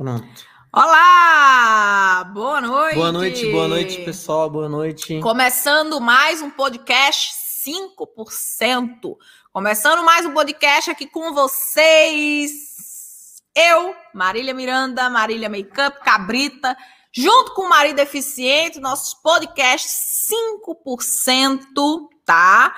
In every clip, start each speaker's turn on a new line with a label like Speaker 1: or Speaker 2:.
Speaker 1: Pronto.
Speaker 2: Olá! Boa noite!
Speaker 1: Boa noite, boa noite, pessoal. Boa noite.
Speaker 2: Começando mais um podcast 5%. Começando mais um podcast aqui com vocês. Eu, Marília Miranda, Marília Makeup, Cabrita, junto com o Marido Deficiente, nossos podcasts 5%, tá?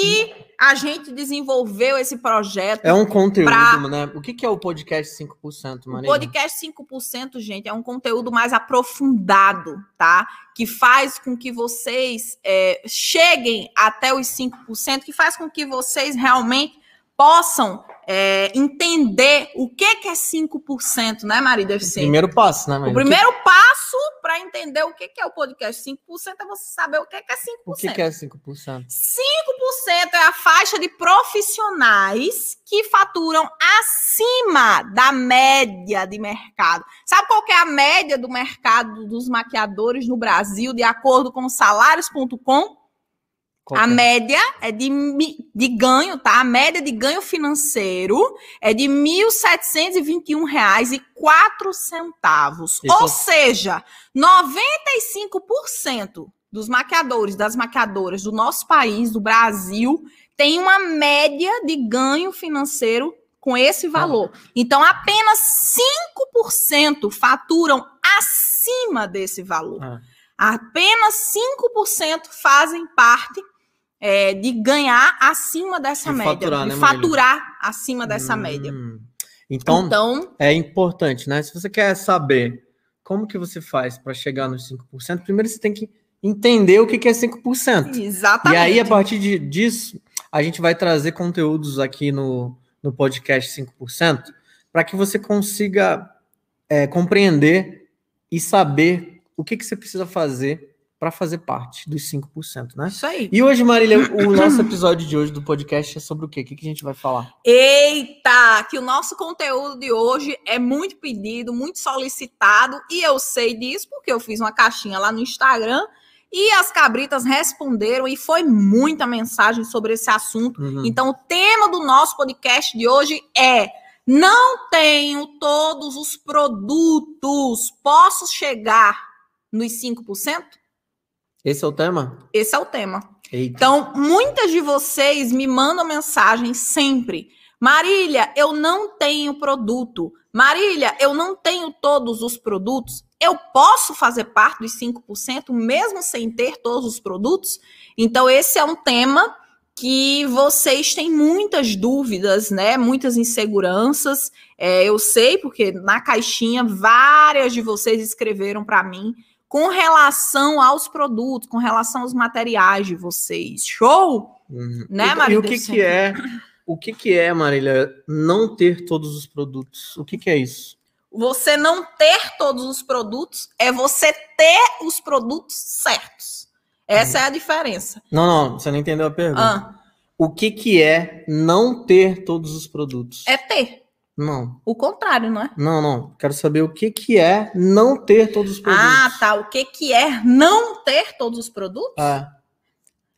Speaker 2: Que a gente desenvolveu esse projeto.
Speaker 1: É um conteúdo,
Speaker 2: Pra-
Speaker 1: né? O que que é o podcast 5%,
Speaker 2: O
Speaker 1: Maria?
Speaker 2: podcast 5%, gente, é um conteúdo mais aprofundado, tá? Que faz com que vocês é, cheguem até os 5%, que faz com que vocês realmente possam é, entender o que, que é 5%, né, Maria Deficiente?
Speaker 1: Primeiro passo, né, Maria?
Speaker 2: O primeiro passo para entender o que, que é o podcast 5% é você saber o que, que é 5%.
Speaker 1: O que que é 5%?
Speaker 2: 5% é a faixa de profissionais que faturam acima da média de mercado. Sabe qual que é a média do mercado dos maquiadores no Brasil, de acordo com salários.com?
Speaker 1: Qual
Speaker 2: A
Speaker 1: é?
Speaker 2: média é de, de ganho, tá? A média de ganho financeiro é de R$ 1.721,04.
Speaker 1: Esse
Speaker 2: Ou seja, 95% dos maquiadores, das maquiadoras do nosso país, do Brasil, tem uma média de ganho financeiro com esse valor. Então, apenas 5% faturam acima desse valor.
Speaker 1: Ah.
Speaker 2: Apenas 5% fazem parte é, de ganhar acima dessa
Speaker 1: De
Speaker 2: média.
Speaker 1: faturar,
Speaker 2: de
Speaker 1: né, Marília?
Speaker 2: faturar acima dessa
Speaker 1: Hum.
Speaker 2: média.
Speaker 1: Então,
Speaker 2: Então,
Speaker 1: é importante, né? Se você quer saber como que você faz para chegar nos 5%, primeiro você tem que entender o que que é 5%.
Speaker 2: exatamente.
Speaker 1: E aí, a partir de- disso, a gente vai trazer conteúdos aqui no, no podcast 5%, para que você consiga é, compreender e saber o que, que você precisa fazer para fazer parte dos 5%, né?
Speaker 2: Isso aí.
Speaker 1: E hoje, Marília, o nosso episódio de hoje do podcast é sobre o quê? O que, que a gente vai falar?
Speaker 2: Eita, que o nosso conteúdo de hoje é muito pedido, muito solicitado, e eu sei disso porque eu fiz uma caixinha lá no Instagram e as cabritas responderam e foi muita mensagem sobre esse assunto.
Speaker 1: Uhum.
Speaker 2: Então, o tema do nosso podcast de hoje é: não tenho todos os produtos, posso chegar nos 5%?
Speaker 1: Esse é o tema?
Speaker 2: Esse é o tema.
Speaker 1: Eita.
Speaker 2: Então, muitas de vocês me mandam mensagem sempre. Marília, eu não tenho produto. Marília, eu não tenho todos os produtos. Eu posso fazer parte dos 5% mesmo sem ter todos os produtos? Então, esse é um tema que vocês têm muitas dúvidas, né? Muitas inseguranças. É, eu sei, porque na caixinha várias de vocês escreveram para mim com relação aos produtos, com relação aos materiais de vocês. Show?
Speaker 1: Uhum.
Speaker 2: Né,
Speaker 1: E- E
Speaker 2: Marília?
Speaker 1: o que, que é, o que, que é, Marília, não ter todos os produtos? O que, que é isso?
Speaker 2: Você não ter todos os produtos é você ter os produtos certos. Essa é a diferença.
Speaker 1: Não, não, você não entendeu a pergunta.
Speaker 2: Ah,
Speaker 1: O que, que é não ter todos os produtos?
Speaker 2: é ter.
Speaker 1: Não,
Speaker 2: O contrário, não é?
Speaker 1: não, não. Quero saber o que, que é não ter todos os produtos.
Speaker 2: Ah, tá. O que, que é não ter todos os produtos?
Speaker 1: É.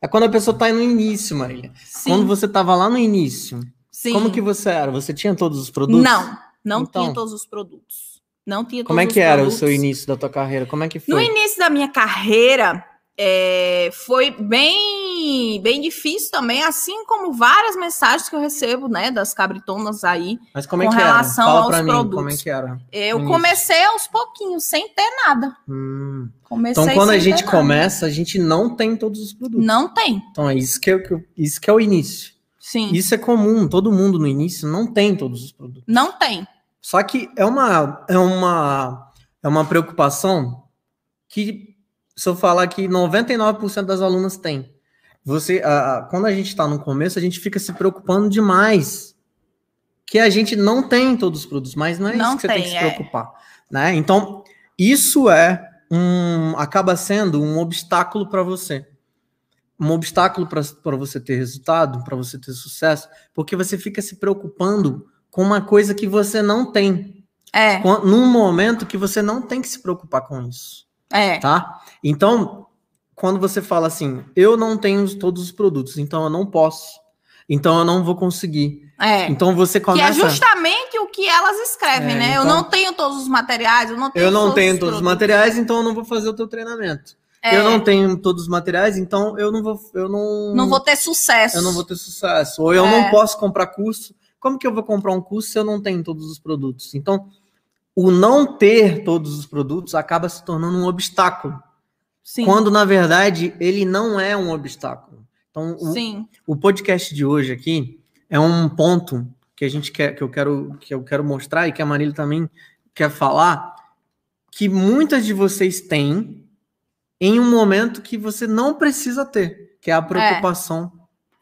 Speaker 1: É quando a pessoa tá no início, Marília.
Speaker 2: Sim.
Speaker 1: Quando você tava lá no início,
Speaker 2: sim.
Speaker 1: como que você era? Você tinha todos os produtos?
Speaker 2: Não, não
Speaker 1: Então.
Speaker 2: tinha todos os produtos. Não tinha
Speaker 1: Como é que era o
Speaker 2: produtos.
Speaker 1: seu início da tua carreira? Como é que
Speaker 2: No
Speaker 1: foi?
Speaker 2: início da minha carreira, é, foi bem, bem difícil também, assim como várias mensagens que eu recebo, né, das cabritonas aí.
Speaker 1: Mas como é
Speaker 2: com
Speaker 1: que era?
Speaker 2: relação
Speaker 1: Fala
Speaker 2: aos
Speaker 1: pra mim,
Speaker 2: produtos.
Speaker 1: como é que era?
Speaker 2: Eu
Speaker 1: início.
Speaker 2: comecei aos pouquinhos, sem ter nada.
Speaker 1: Hum.
Speaker 2: Comecei
Speaker 1: Então, quando a gente
Speaker 2: nada.
Speaker 1: começa, a gente não tem todos os produtos.
Speaker 2: Não tem,
Speaker 1: Então, é isso que é, isso que é o início.
Speaker 2: sim.
Speaker 1: Isso é comum, todo mundo no início não tem todos os produtos.
Speaker 2: Não tem.
Speaker 1: Só que é uma, é uma, é uma preocupação que, se eu falar que 99% das alunas têm. Você, a- a- quando a gente está no começo, a gente fica se preocupando demais. Que a gente não tem todos os produtos, mas não é
Speaker 2: Não
Speaker 1: isso que você tem,
Speaker 2: tem,
Speaker 1: que se
Speaker 2: é.
Speaker 1: preocupar. Né? Então, isso é um. acaba sendo um obstáculo para você. Um obstáculo para você ter resultado, para você ter sucesso, porque você fica se preocupando com uma coisa que você não tem.
Speaker 2: É,
Speaker 1: Num momento que você não tem que se preocupar com isso,
Speaker 2: é.
Speaker 1: tá? Então, quando você fala assim, eu não tenho todos os produtos, então eu não posso. então eu não vou conseguir.
Speaker 2: É.
Speaker 1: Então você
Speaker 2: Que
Speaker 1: começa.
Speaker 2: é justamente o que elas escrevem,
Speaker 1: É,
Speaker 2: né? Eu
Speaker 1: então-
Speaker 2: não tenho todos os materiais, eu não tenho
Speaker 1: Eu não tenho
Speaker 2: os
Speaker 1: todos os materiais, então eu não vou fazer o teu treinamento.
Speaker 2: É,
Speaker 1: Eu não tenho todos os materiais, então eu não vou. Eu não,
Speaker 2: não vou ter sucesso.
Speaker 1: eu não vou ter sucesso. Ou eu
Speaker 2: É.
Speaker 1: não posso comprar curso. Como que eu vou comprar um curso se eu não tenho todos os produtos? Então, o não ter todos os produtos acaba se tornando um obstáculo.
Speaker 2: Sim.
Speaker 1: Quando, na verdade, ele não é um obstáculo. Então, o,
Speaker 2: Sim.
Speaker 1: o podcast de hoje aqui é um ponto que a gente quer, que eu quero, que eu quero mostrar e que a Marília também quer falar, que muitas de vocês têm em um momento que você não precisa ter, que é a preocupação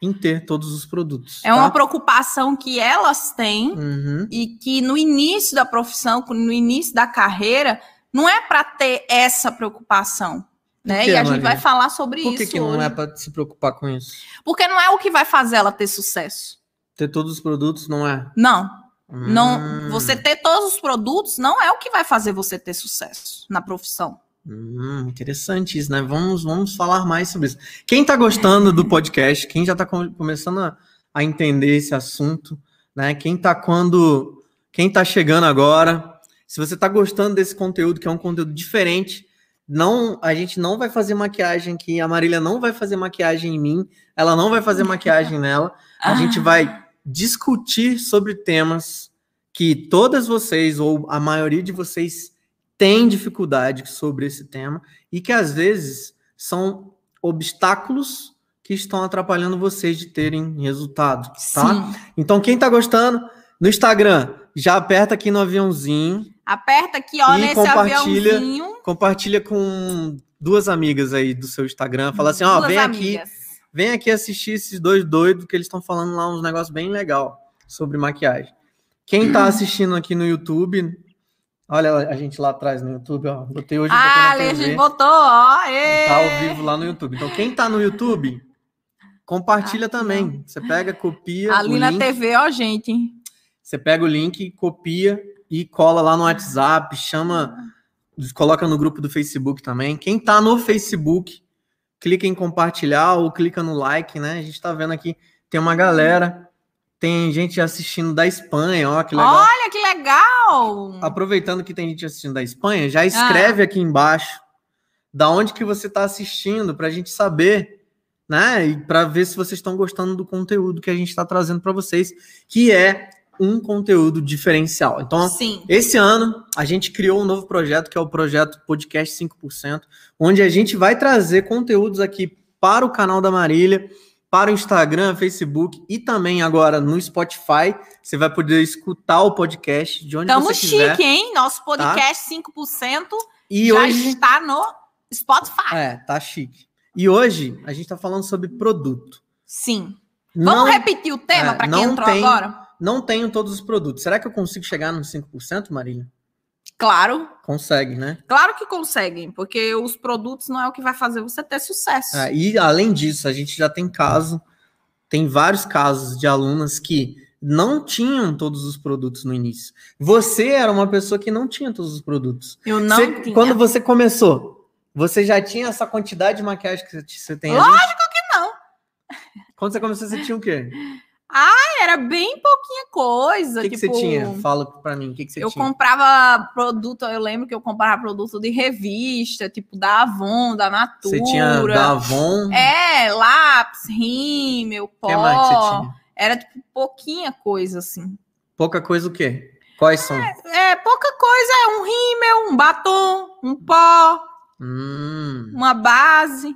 Speaker 1: em ter todos os produtos.
Speaker 2: É uma
Speaker 1: tá?
Speaker 2: preocupação que elas têm
Speaker 1: Uhum.
Speaker 2: e que no início da profissão, no início da carreira, não é para ter essa preocupação. Né?
Speaker 1: quê,
Speaker 2: e a gente
Speaker 1: Marília?
Speaker 2: vai falar sobre
Speaker 1: Por
Speaker 2: isso.
Speaker 1: que, que não
Speaker 2: hoje.
Speaker 1: é para se preocupar com isso?
Speaker 2: Porque não é o que vai fazer ela ter sucesso.
Speaker 1: Ter todos os produtos não é.
Speaker 2: Não. Não,
Speaker 1: Hum,
Speaker 2: você ter todos os produtos não é o que vai fazer você ter sucesso na profissão.
Speaker 1: Hum, interessante isso, né? Vamos, vamos falar mais sobre isso. Quem tá gostando do podcast, quem já tá com- começando a, a entender esse assunto, né? Quem tá quando. Quem tá chegando agora, se você tá gostando desse conteúdo, que é um conteúdo diferente, não, a gente não vai fazer maquiagem aqui, a Marília não vai fazer maquiagem em mim, ela não vai fazer maquiagem nela. A gente vai discutir sobre temas que todas vocês, ou a maioria de vocês, tem dificuldade sobre esse tema e que às vezes são obstáculos que estão atrapalhando vocês de terem resultado, tá?
Speaker 2: Sim.
Speaker 1: Então, quem tá gostando, no Instagram, já aperta aqui no aviãozinho,
Speaker 2: Aperta aqui, ó, nesse
Speaker 1: compartilha.
Speaker 2: aviãozinho.
Speaker 1: compartilha com duas amigas aí do seu Instagram, fala assim, ó, vem aqui,
Speaker 2: amigas.
Speaker 1: vem aqui assistir esses dois doidos que eles estão falando lá uns negócios bem legal sobre maquiagem. Quem tá assistindo aqui no YouTube, olha a gente lá atrás no YouTube, ó, botei hoje
Speaker 2: Ah, a gente botou, ó. ê.
Speaker 1: tá ao vivo lá no YouTube. Então quem tá no YouTube, compartilha
Speaker 2: Ah,
Speaker 1: também. Você pega, copia
Speaker 2: Ali na
Speaker 1: link,
Speaker 2: TV, ó, gente.
Speaker 1: você pega o link, copia e cola lá no WhatsApp, chama, coloca no grupo do Facebook também. Quem tá no Facebook, clica em compartilhar ou clica no like, né? A gente tá vendo aqui, tem uma galera, tem gente assistindo da Espanha, ó, que legal.
Speaker 2: Olha que legal!
Speaker 1: Aproveitando que tem gente assistindo da Espanha, já escreve aqui embaixo da onde que você está assistindo para a gente saber, né? E para ver se vocês estão gostando do conteúdo que a gente está trazendo para vocês, que é um conteúdo diferencial. Então,
Speaker 2: Sim.
Speaker 1: esse ano a gente criou um novo projeto que é o projeto Podcast 5%, onde a gente vai trazer conteúdos aqui para o canal da Marília, para o Instagram, Facebook e também agora no Spotify. Você vai poder escutar o podcast de onde
Speaker 2: Tamo
Speaker 1: você quiser.
Speaker 2: chique, hein? Nosso podcast 5%
Speaker 1: E
Speaker 2: já
Speaker 1: hoje
Speaker 2: está no Spotify.
Speaker 1: é, tá chique. E hoje a gente tá falando sobre produto.
Speaker 2: Sim.
Speaker 1: Não,
Speaker 2: Vamos repetir o tema
Speaker 1: é,
Speaker 2: para quem
Speaker 1: não
Speaker 2: entrou
Speaker 1: tem-
Speaker 2: agora?
Speaker 1: não tenho todos os produtos. Será que eu consigo chegar nos 5%, Marília?
Speaker 2: Claro,
Speaker 1: Consegue, né?
Speaker 2: claro que conseguem, porque os produtos não é o que vai fazer você ter sucesso.
Speaker 1: É, e além disso, a gente já tem caso, tem vários casos de alunas que não tinham todos os produtos no início. Você era uma pessoa que não tinha todos os produtos.
Speaker 2: Eu não
Speaker 1: Você-
Speaker 2: tinha.
Speaker 1: Quando você começou, você já tinha essa quantidade de maquiagem que você- tem?
Speaker 2: Lógico
Speaker 1: que
Speaker 2: não.
Speaker 1: Quando você começou, você tinha o quê?
Speaker 2: Era bem pouquinha coisa.
Speaker 1: O que, que
Speaker 2: tipo,
Speaker 1: você tinha? Fala pra mim, o que, que você
Speaker 2: Eu
Speaker 1: tinha?
Speaker 2: comprava produto, eu lembro que eu comprava produto de revista, tipo da Avon, da Natura.
Speaker 1: Você tinha da Avon?
Speaker 2: É, lápis, rímel,
Speaker 1: O
Speaker 2: pó.
Speaker 1: que mais que você tinha?
Speaker 2: Era tipo pouquinha coisa assim.
Speaker 1: Pouca coisa o quê? Quais são?
Speaker 2: É, pouca coisa, é um rímel, um batom, um pó,
Speaker 1: Hum,
Speaker 2: uma base,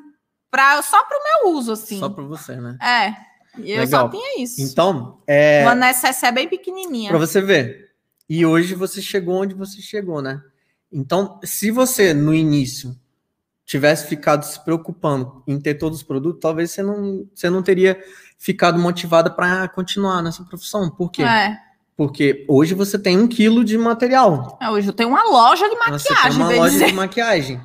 Speaker 2: pra, só pro meu uso, assim.
Speaker 1: só pra você, né?
Speaker 2: É, eu
Speaker 1: Legal.
Speaker 2: só tinha isso.
Speaker 1: Então, é,
Speaker 2: Uma necessaire bem pequenininha.
Speaker 1: pra você ver. E hoje você chegou onde você chegou, né? Então, se você no início tivesse ficado se preocupando em ter todos os produtos, talvez você não, você não teria ficado motivada para continuar nessa profissão. Por quê?
Speaker 2: É.
Speaker 1: Porque hoje você tem um quilo de material.
Speaker 2: É, Hoje eu tenho uma loja de maquiagem,
Speaker 1: uma loja
Speaker 2: dizer.
Speaker 1: de maquiagem,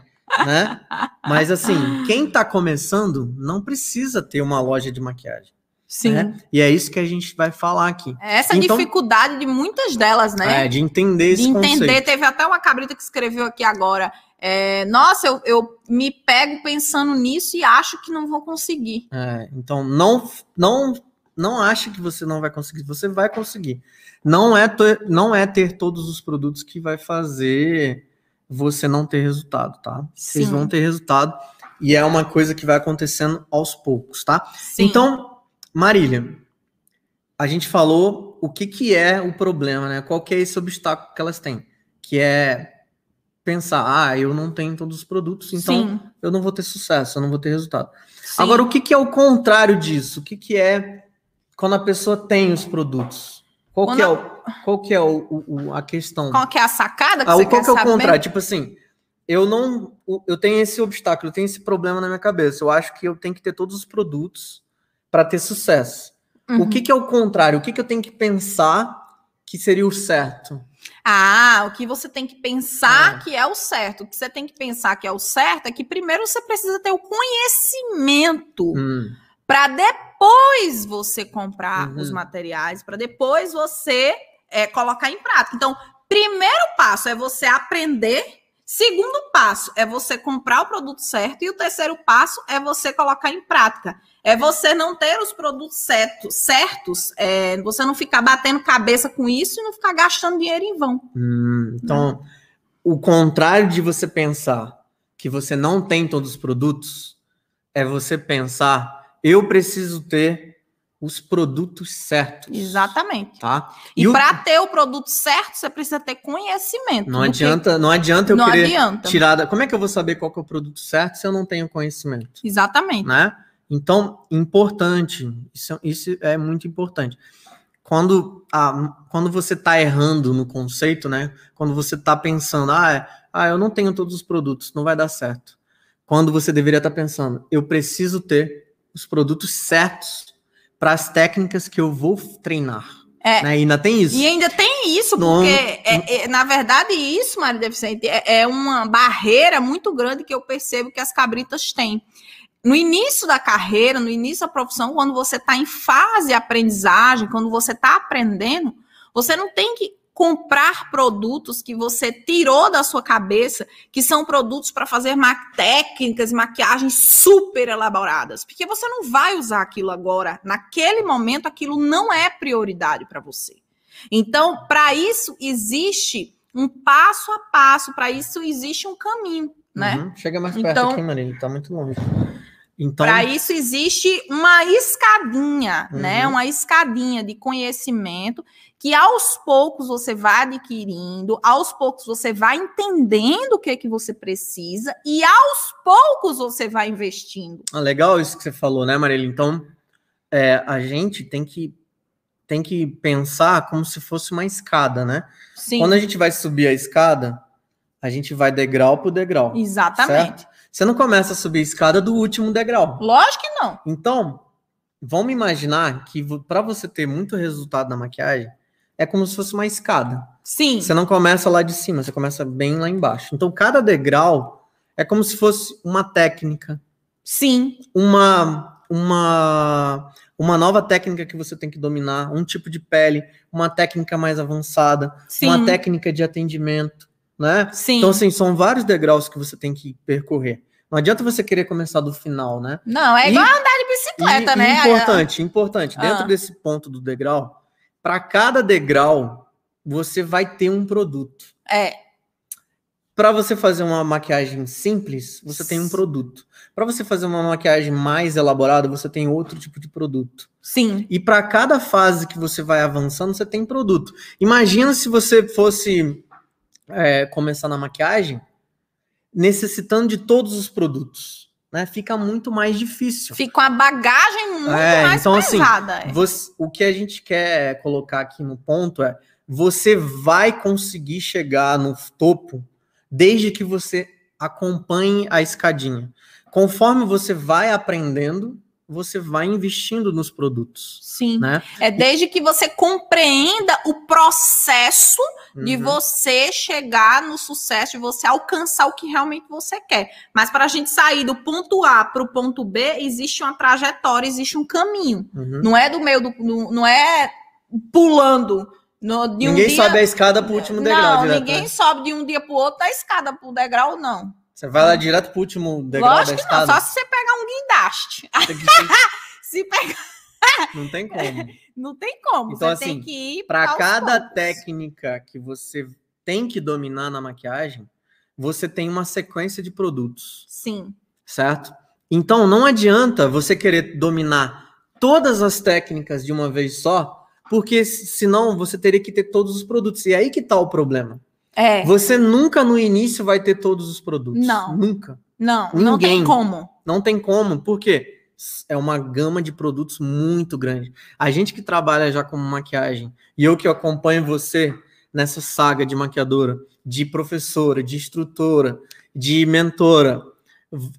Speaker 1: né? Mas assim, quem tá começando não precisa ter uma loja de maquiagem.
Speaker 2: Sim.
Speaker 1: né? E é isso que a gente vai falar aqui.
Speaker 2: É Essa
Speaker 1: Então-
Speaker 2: dificuldade de muitas delas, né?
Speaker 1: É, de entender esse
Speaker 2: de entender.
Speaker 1: conceito.
Speaker 2: Teve até uma cabrita que escreveu aqui agora. é, Nossa, eu, eu me pego pensando nisso e acho que não vou conseguir.
Speaker 1: É, então, não, não não ache que você não vai conseguir, você vai conseguir. Não é, ter, não é ter todos os produtos que vai fazer você não ter resultado, tá? Vocês
Speaker 2: Sim.
Speaker 1: vão ter resultado e é uma coisa que vai acontecendo aos poucos, tá?
Speaker 2: Sim.
Speaker 1: Então, Marília, a gente falou o que, que é o problema, né? Qual que é esse obstáculo que elas têm? Que é pensar, ah, eu não tenho todos os produtos, então
Speaker 2: Sim,
Speaker 1: eu não vou ter sucesso, eu não vou ter resultado.
Speaker 2: sim.
Speaker 1: Agora, o que, que é o contrário disso? O que, que é quando a pessoa tem os produtos? Qual
Speaker 2: Quando
Speaker 1: que é,
Speaker 2: a-
Speaker 1: o, qual que é o, o- a questão?
Speaker 2: qual que é a sacada que
Speaker 1: Ah,
Speaker 2: você
Speaker 1: qual
Speaker 2: quer
Speaker 1: que é o contrário? Tipo assim, eu não. Eu tenho esse obstáculo, eu tenho esse problema na minha cabeça. Eu acho que eu tenho que ter todos os produtos para ter sucesso. O
Speaker 2: Uhum.
Speaker 1: que, que é o contrário? O que, que eu tenho que pensar que seria o certo?
Speaker 2: Ah, o que você tem que pensar
Speaker 1: Ah.
Speaker 2: que é o certo. O que você tem que pensar que é o certo é que primeiro você precisa ter o conhecimento
Speaker 1: Hum,
Speaker 2: para depois você comprar
Speaker 1: Uhum.
Speaker 2: os materiais, para depois você é, colocar em prática. Então, primeiro passo é você aprender. Segundo passo é você comprar o produto certo. E o terceiro passo é você colocar em prática. É você não ter os produtos certos, certos é, você não ficar batendo cabeça com isso e não ficar gastando dinheiro em vão.
Speaker 1: hum. Então, o contrário de você pensar que você não tem todos os produtos é você pensar, eu preciso ter os produtos certos.
Speaker 2: Exatamente.
Speaker 1: Tá?
Speaker 2: E,
Speaker 1: o-
Speaker 2: para ter o produto certo, você precisa ter conhecimento.
Speaker 1: Não adianta, não adianta eu
Speaker 2: Não
Speaker 1: querer
Speaker 2: adianta.
Speaker 1: tirar da... Como é que eu vou saber qual que é o produto certo se eu não tenho conhecimento,
Speaker 2: Exatamente.
Speaker 1: né? Então, importante, isso, isso é muito importante. Quando, ah, quando você está errando no conceito, né? Quando você está pensando, ah, é- ah, eu não tenho todos os produtos, não vai dar certo. Quando você deveria estar pensando, eu preciso ter os produtos certos para as técnicas que eu vou treinar.
Speaker 2: É.
Speaker 1: Né? Ainda tem isso.
Speaker 2: E ainda tem isso,
Speaker 1: Não-
Speaker 2: porque, é- é- na verdade, isso, Maria Deficiente, é, é uma barreira muito grande que eu percebo que as cabritas têm. No início da carreira, no início da profissão, quando você está em fase de aprendizagem, quando você está aprendendo, você não tem que comprar produtos que você tirou da sua cabeça, que são produtos para fazer ma técnicas, maquiagens super elaboradas, porque você não vai usar aquilo agora, naquele momento aquilo não é prioridade para você. Então, para isso existe um passo a passo, para isso existe um caminho, né?
Speaker 1: Uhum. Chega mais perto
Speaker 2: Então-
Speaker 1: aqui, Marília, tá muito longe. Então,
Speaker 2: Para isso existe uma escadinha, né?
Speaker 1: Uhum.
Speaker 2: Uma escadinha de conhecimento que aos poucos você vai adquirindo, aos poucos você vai entendendo o que é que você precisa e aos poucos você vai investindo.
Speaker 1: ah, legal isso que você falou, né, Marília? Então, é, a gente tem que, tem que pensar como se fosse uma escada, né?
Speaker 2: Sim,
Speaker 1: Quando a gente vai subir a escada, a gente vai degrau por degrau.
Speaker 2: exatamente.
Speaker 1: certo? Você não começa a subir a escada do último degrau.
Speaker 2: Lógico que não.
Speaker 1: Então, vamos imaginar que para você ter muito resultado na maquiagem, é como se fosse uma escada.
Speaker 2: Sim,
Speaker 1: Você não começa lá de cima, você começa bem lá embaixo. Então, cada degrau é como se fosse uma técnica,
Speaker 2: sim,
Speaker 1: uma, uma, uma nova técnica que você tem que dominar, um tipo de pele, uma técnica mais avançada,
Speaker 2: sim,
Speaker 1: uma técnica de atendimento, né?
Speaker 2: sim.
Speaker 1: Então, assim, são vários degraus que você tem que percorrer. Não adianta você querer começar do final, né?
Speaker 2: não, é
Speaker 1: E-
Speaker 2: igual andar de bicicleta,
Speaker 1: E- e
Speaker 2: né?
Speaker 1: Importante, importante. Dentro
Speaker 2: Ah.
Speaker 1: desse ponto do degrau, para cada degrau, você vai ter um produto.
Speaker 2: É,
Speaker 1: Para você fazer uma maquiagem simples, você tem um produto. Para você fazer uma maquiagem mais elaborada, você tem outro tipo de produto.
Speaker 2: sim,
Speaker 1: E para cada fase que você vai avançando, você tem produto. Imagina se você fosse é, começar na maquiagem necessitando de todos os produtos. Né? Fica muito mais difícil.
Speaker 2: fica uma bagagem muito
Speaker 1: É,
Speaker 2: mais
Speaker 1: então, assim,
Speaker 2: pesada. é.
Speaker 1: Você- o que a gente quer colocar aqui no ponto é: você vai conseguir chegar no topo desde que você acompanhe a escadinha. Conforme você vai aprendendo, você vai investindo nos produtos,
Speaker 2: Sim.
Speaker 1: né?
Speaker 2: É desde que você compreenda o processo de
Speaker 1: Uhum.
Speaker 2: você chegar no sucesso, de você alcançar o que realmente você quer. Mas para a gente sair do ponto A para o ponto B, existe uma trajetória, existe um caminho.
Speaker 1: Uhum.
Speaker 2: Não é do meio do. Não, é pulando. No, de um
Speaker 1: Ninguém
Speaker 2: dia-
Speaker 1: sobe a escada pro último degrau.
Speaker 2: Não,
Speaker 1: direto,
Speaker 2: ninguém
Speaker 1: né?
Speaker 2: sobe de um dia para o outro da escada para o degrau, não.
Speaker 1: Você vai lá direto pro último degrau
Speaker 2: Lógico
Speaker 1: da
Speaker 2: que não,
Speaker 1: escada.
Speaker 2: só se você pegar um guindaste.
Speaker 1: Tem que- tem-
Speaker 2: Se pegar,
Speaker 1: Não tem como.
Speaker 2: Não tem como.
Speaker 1: Então,
Speaker 2: você tem
Speaker 1: assim,
Speaker 2: que ir
Speaker 1: Para cada
Speaker 2: poucos.
Speaker 1: técnica que você tem que dominar na maquiagem, você tem uma sequência de produtos,
Speaker 2: Sim.
Speaker 1: certo? Então não adianta você querer dominar todas as técnicas de uma vez só, porque senão você teria que ter todos os produtos. E aí que tá o problema.
Speaker 2: É.
Speaker 1: Você nunca no início vai ter todos os produtos.
Speaker 2: Não.
Speaker 1: Nunca.
Speaker 2: Não, não tem
Speaker 1: Ninguém.
Speaker 2: como.
Speaker 1: Não tem como, porque é uma gama de produtos muito grande. A gente que trabalha já com maquiagem, e eu que acompanho você nessa saga de maquiadora, de professora, de instrutora, de mentora,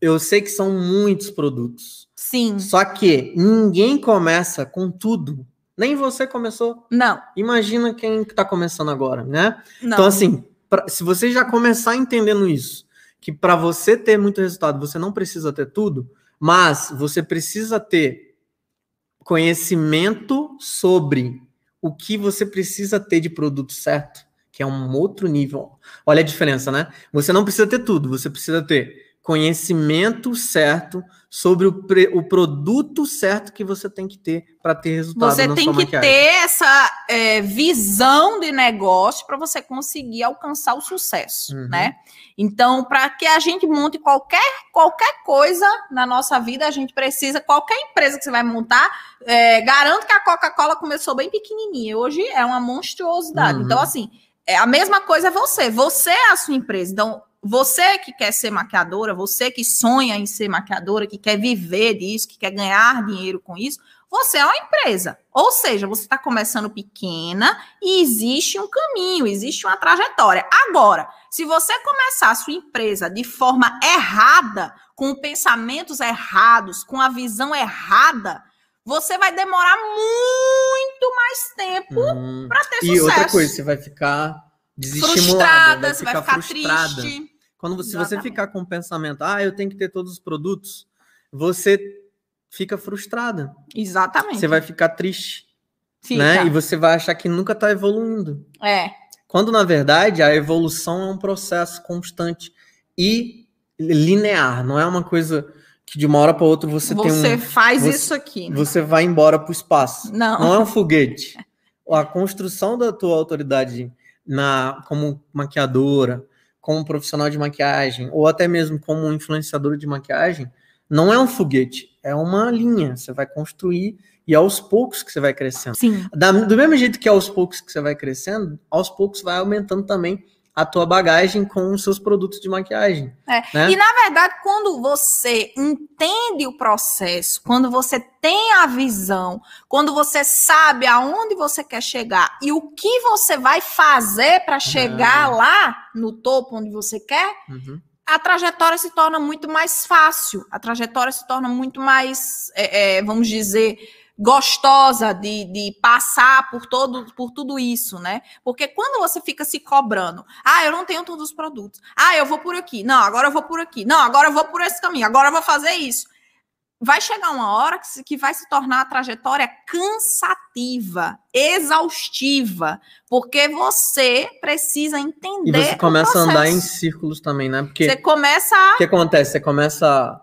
Speaker 1: eu sei que são muitos produtos.
Speaker 2: Sim.
Speaker 1: Só que ninguém começa com tudo. Nem você começou.
Speaker 2: Não,
Speaker 1: Imagina quem está começando agora, né?
Speaker 2: não.
Speaker 1: Então, assim, pra- se você já começar entendendo isso, que para você ter muito resultado, você não precisa ter tudo, mas você precisa ter conhecimento sobre o que você precisa ter de produto certo, que é um outro nível. Olha a diferença, né? Você não precisa ter tudo, você precisa ter conhecimento certo sobre o, pre- o produto certo que você tem que ter para ter resultado
Speaker 2: Você tem que
Speaker 1: maquiagem.
Speaker 2: ter essa é, visão de negócio para você conseguir alcançar o sucesso,
Speaker 1: Uhum.
Speaker 2: né? Então, para que a gente monte qualquer, qualquer coisa na nossa vida, a gente precisa, qualquer empresa que você vai montar, é, garanto que a Coca-Cola começou bem pequenininha, hoje é uma monstruosidade.
Speaker 1: Uhum.
Speaker 2: Então, assim, é a mesma coisa é você, você é a sua empresa. Então, você que quer ser maquiadora, você que sonha em ser maquiadora, que quer viver disso, que quer ganhar dinheiro com isso, você é uma empresa. Ou seja, você está começando pequena e existe um caminho, existe uma trajetória. Agora, se você começar a sua empresa de forma errada, com pensamentos errados, com a visão errada, você vai demorar muito mais tempo
Speaker 1: Hum.
Speaker 2: para ter
Speaker 1: E
Speaker 2: sucesso.
Speaker 1: outra coisa, você vai ficar desestimulada,
Speaker 2: frustrada, você vai ficar
Speaker 1: frustrada.
Speaker 2: triste.
Speaker 1: Quando você, se você ficar com o pensamento, ah, eu tenho que ter todos os produtos, você fica frustrada.
Speaker 2: Exatamente.
Speaker 1: Você vai ficar triste,
Speaker 2: Fica.
Speaker 1: né? E você vai achar que nunca está evoluindo.
Speaker 2: É,
Speaker 1: Quando, na verdade, a evolução é um processo constante e linear. Não é uma coisa que de uma hora para outra você,
Speaker 2: você,
Speaker 1: tem um...
Speaker 2: faz
Speaker 1: você-
Speaker 2: isso aqui. né?
Speaker 1: Você vai embora para o espaço.
Speaker 2: Não.
Speaker 1: Não é um foguete. A construção da tua autoridade na como maquiadora, como profissional de maquiagem, ou até mesmo como influenciadora de maquiagem, não é um foguete, é uma linha. Você vai construir e aos poucos que você vai crescendo.
Speaker 2: Sim.
Speaker 1: Da- do mesmo jeito que aos poucos que você vai crescendo, aos poucos vai aumentando também a tua bagagem com os seus produtos de maquiagem.
Speaker 2: É,
Speaker 1: né?
Speaker 2: E na verdade, quando você entende o processo, quando você tem a visão, quando você sabe aonde você quer chegar e o que você vai fazer para chegar lá no topo onde você quer,
Speaker 1: Uhum.
Speaker 2: a trajetória se torna muito mais fácil, a trajetória se torna muito mais, é, é, vamos dizer, gostosa de, de passar por todo por tudo isso, né? Porque quando você fica se cobrando, ah, eu não tenho todos os produtos, ah, eu vou por aqui, não, agora eu vou por aqui, não, agora eu vou por esse caminho, agora eu vou fazer isso. Vai chegar uma hora que, que vai se tornar a trajetória cansativa, exaustiva, porque você precisa
Speaker 1: E
Speaker 2: entender.
Speaker 1: você
Speaker 2: o
Speaker 1: começa a andar em círculos também, né? Porque
Speaker 2: Você começa a.
Speaker 1: O que acontece? Você começa,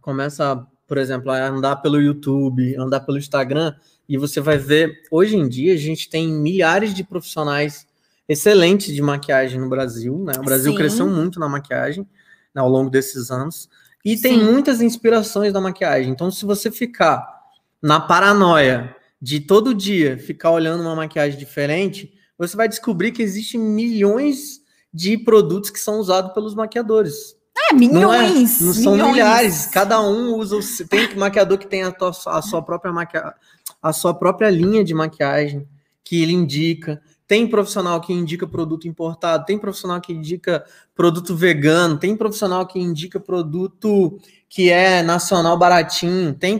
Speaker 1: começa, por exemplo, a andar pelo YouTube, andar pelo Instagram, e você vai ver, hoje em dia, a gente tem milhares de profissionais excelentes de maquiagem no Brasil, né? O Brasil
Speaker 2: Sim.
Speaker 1: cresceu muito na maquiagem né, ao longo desses anos, e tem
Speaker 2: Sim.
Speaker 1: muitas inspirações da maquiagem. Então, se você ficar na paranoia de todo dia ficar olhando uma maquiagem diferente, você vai descobrir que existem milhões de produtos que são usados pelos maquiadores.
Speaker 2: É, milhões.
Speaker 1: Não, é? não são
Speaker 2: milhões.
Speaker 1: milhares. Cada um usa. o Tem maquiador que tem a, tua- a sua própria maqui... a sua própria linha de maquiagem que ele indica. Tem profissional que indica produto importado, tem profissional que indica produto vegano, tem profissional que indica produto que é nacional baratinho, tem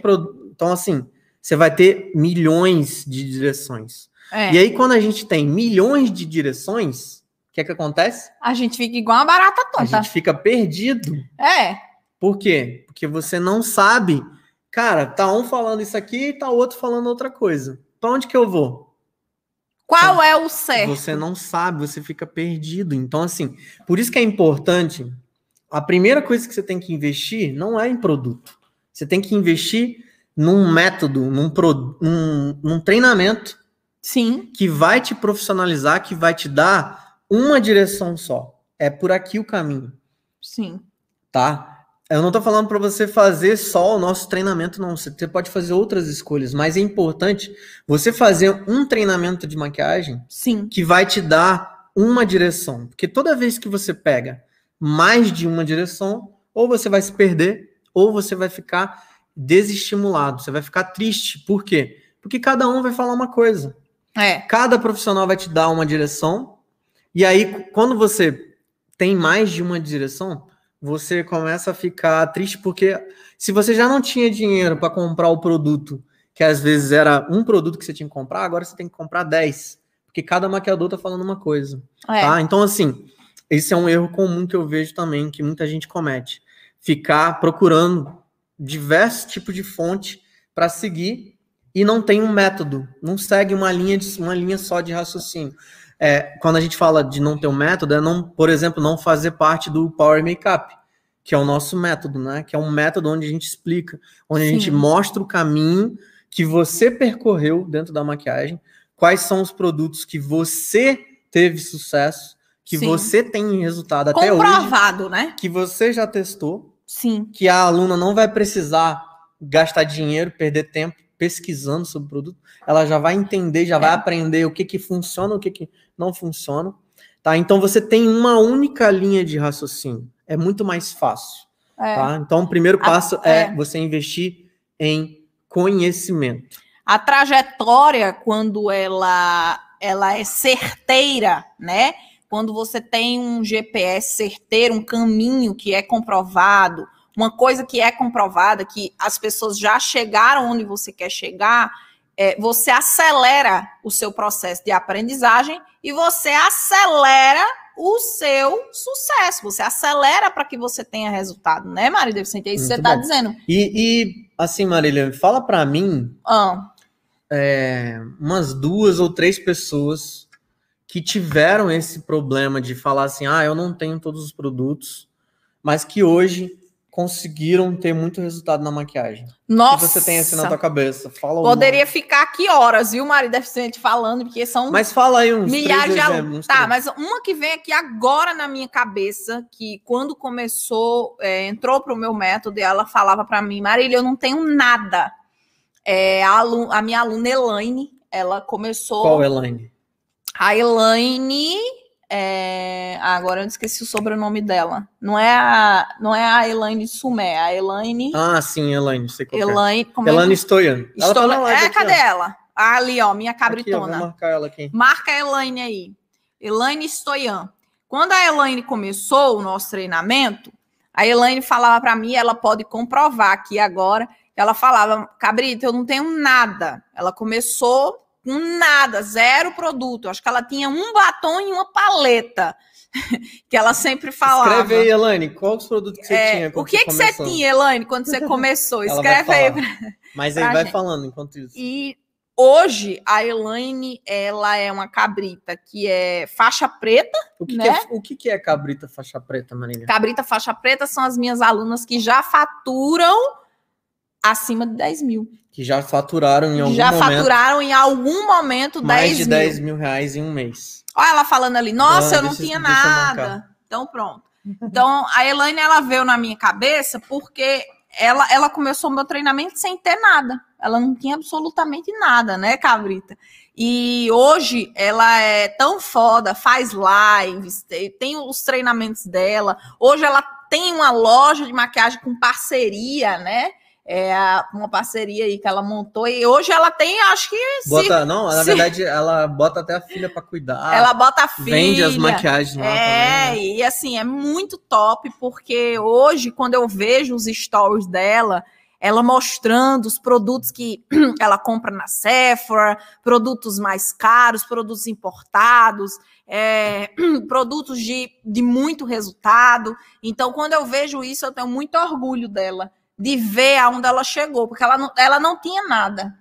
Speaker 1: então assim, você vai ter milhões de direções.
Speaker 2: É,
Speaker 1: E aí quando a gente tem milhões de direções, que é que acontece?
Speaker 2: a gente fica igual uma barata
Speaker 1: A
Speaker 2: tonta.
Speaker 1: gente fica perdido.
Speaker 2: É,
Speaker 1: Por quê? Porque você não sabe. Cara, tá um falando isso aqui e tá outro falando outra coisa. Pra onde que eu vou?
Speaker 2: qual é o certo?
Speaker 1: Você não sabe, você fica perdido. Então, assim, por isso que é importante. A primeira coisa que você tem que investir não é em produto. Você tem que investir num método, num, pro, num, num treinamento
Speaker 2: Sim.
Speaker 1: que vai te profissionalizar, que vai te dar uma direção só. É por aqui o caminho,
Speaker 2: Sim.
Speaker 1: tá? Eu não tô falando para você fazer só o nosso treinamento, não. Você pode fazer outras escolhas, mas é importante você fazer um treinamento de maquiagem
Speaker 2: Sim.
Speaker 1: que vai te dar uma direção. Porque toda vez que você pega mais de uma direção, ou você vai se perder, ou você vai ficar desestimulado, você vai ficar triste. Por quê? Porque cada um vai falar uma coisa.
Speaker 2: É.
Speaker 1: Cada profissional vai te dar uma direção, e aí, quando você tem mais de uma direção, você começa a ficar triste, porque se você já não tinha dinheiro para comprar o produto, que às vezes era um produto que você tinha que comprar, agora você tem que comprar 10, porque cada maquiador tá falando uma coisa.
Speaker 2: É.
Speaker 1: Tá? Então, assim, esse é um erro comum que eu vejo também, que muita gente comete. Ficar procurando diversos tipos de fonte para seguir e não tem um método, não segue uma linha, de, uma linha só de raciocínio. É, quando a gente fala de não ter um método, é não, por exemplo, não fazer parte do Power Makeup, que é o nosso método, né? Que é um método onde a gente explica, onde a gente
Speaker 2: Sim.
Speaker 1: mostra o caminho que você percorreu dentro da maquiagem, quais são os produtos que você teve sucesso, que
Speaker 2: Sim.
Speaker 1: você tem resultado até hoje,
Speaker 2: Comprovado, né?
Speaker 1: que você já testou,
Speaker 2: Sim.
Speaker 1: que a aluna não vai precisar gastar dinheiro, perder tempo pesquisando sobre o produto, ela já vai entender, já vai
Speaker 2: É.
Speaker 1: aprender o que que funciona, o que que não funciona, tá? Então você tem uma única linha de raciocínio, é muito mais fácil,
Speaker 2: É.
Speaker 1: tá? Então o primeiro
Speaker 2: A-
Speaker 1: passo é,
Speaker 2: é.
Speaker 1: você investir em conhecimento.
Speaker 2: A trajetória, quando ela, ela é certeira, né? Quando você tem um GPS certeiro, um caminho que é comprovado, uma coisa que é comprovada, que as pessoas já chegaram onde você quer chegar, é, você acelera o seu processo de aprendizagem e você acelera o seu sucesso. Você acelera para que você tenha resultado, né, Maria Deficiente? É isso que você está dizendo.
Speaker 1: E, e, assim, Marília, fala pra mim
Speaker 2: Ah,
Speaker 1: é, umas duas ou três pessoas que tiveram esse problema de falar assim, ah, eu não tenho todos os produtos, mas que hoje conseguiram ter muito resultado na maquiagem.
Speaker 2: Nossa!
Speaker 1: que você tem assim na tua cabeça? Fala.
Speaker 2: Poderia ficar aqui horas, viu, Maria Deficiente, falando, porque são
Speaker 1: Mas fala aí uns
Speaker 2: milhares de alunos. Tá,
Speaker 1: três.
Speaker 2: mas uma que vem aqui agora na minha cabeça, que quando começou, é, entrou para o meu método e ela falava para mim, Marília, eu não tenho nada. É, a, a minha aluna Elaine, ela começou.
Speaker 1: Qual, Elaine?
Speaker 2: A Elaine. É, ah, agora eu esqueci o sobrenome dela. Não é a, não é a Elaine Sumé, é a Elaine.
Speaker 1: Ah, sim, Elaine, sei qual é.
Speaker 2: Elaine. Como é
Speaker 1: Elaine
Speaker 2: que-
Speaker 1: Stoyan. Ela tá
Speaker 2: é,
Speaker 1: aqui,
Speaker 2: cadê
Speaker 1: ó.
Speaker 2: ela? Ah, Ali, ó, minha
Speaker 1: Aqui, ó,
Speaker 2: cabritona.
Speaker 1: marcar ela aqui.
Speaker 2: Marca a Elaine aí. Elaine Stoyan. Quando a Elaine começou o nosso treinamento, a Elaine falava para mim, ela pode comprovar aqui agora, ela falava, Cabrita, eu não tenho nada. Ela começou com nada, zero produto. Acho que ela tinha um batom e uma paleta, que ela sempre falava.
Speaker 1: Escreve aí, Elaine, qual os produtos que você
Speaker 2: É,
Speaker 1: tinha
Speaker 2: o que, que você tinha, Elaine, quando você começou? Escreve aí.
Speaker 1: falar. Mas aí
Speaker 2: pra
Speaker 1: vai
Speaker 2: gente.
Speaker 1: falando enquanto isso.
Speaker 2: E hoje a Elaine, ela é uma cabrita que é faixa preta.
Speaker 1: O que,
Speaker 2: né?
Speaker 1: que é, o que, que é cabrita faixa preta, Marília?
Speaker 2: Cabrita faixa preta são as minhas alunas que já faturam acima de 10 mil.
Speaker 1: Que já faturaram em algum
Speaker 2: já
Speaker 1: momento
Speaker 2: faturaram em algum momento 10
Speaker 1: mais de
Speaker 2: mil.
Speaker 1: 10 mil reais em um mês.
Speaker 2: Olha ela falando ali, nossa,
Speaker 1: Ah,
Speaker 2: eu não
Speaker 1: deixa-
Speaker 2: tinha nada. Então pronto. Então a Elaine ela veio na minha cabeça porque ela, ela começou o meu treinamento sem ter nada. Ela não tinha absolutamente nada, né, Cabrita? E hoje ela é tão foda, faz lives, tem os treinamentos dela. Hoje ela tem uma loja de maquiagem com parceria, né? É uma parceria aí que ela montou. E hoje ela tem, acho que. se-
Speaker 1: Bota, não, na
Speaker 2: se-
Speaker 1: verdade, ela bota até a filha pra cuidar.
Speaker 2: ela bota a filha.
Speaker 1: vende as maquiagens lá
Speaker 2: É,
Speaker 1: também. né?
Speaker 2: e assim, é muito top, porque hoje, quando eu vejo os stories dela, ela mostrando os produtos que ela compra na Sephora, produtos mais caros, produtos importados, é, produtos de, de muito resultado. Então, quando eu vejo isso, eu tenho muito orgulho dela, de ver aonde ela chegou, porque ela não, ela não tinha nada.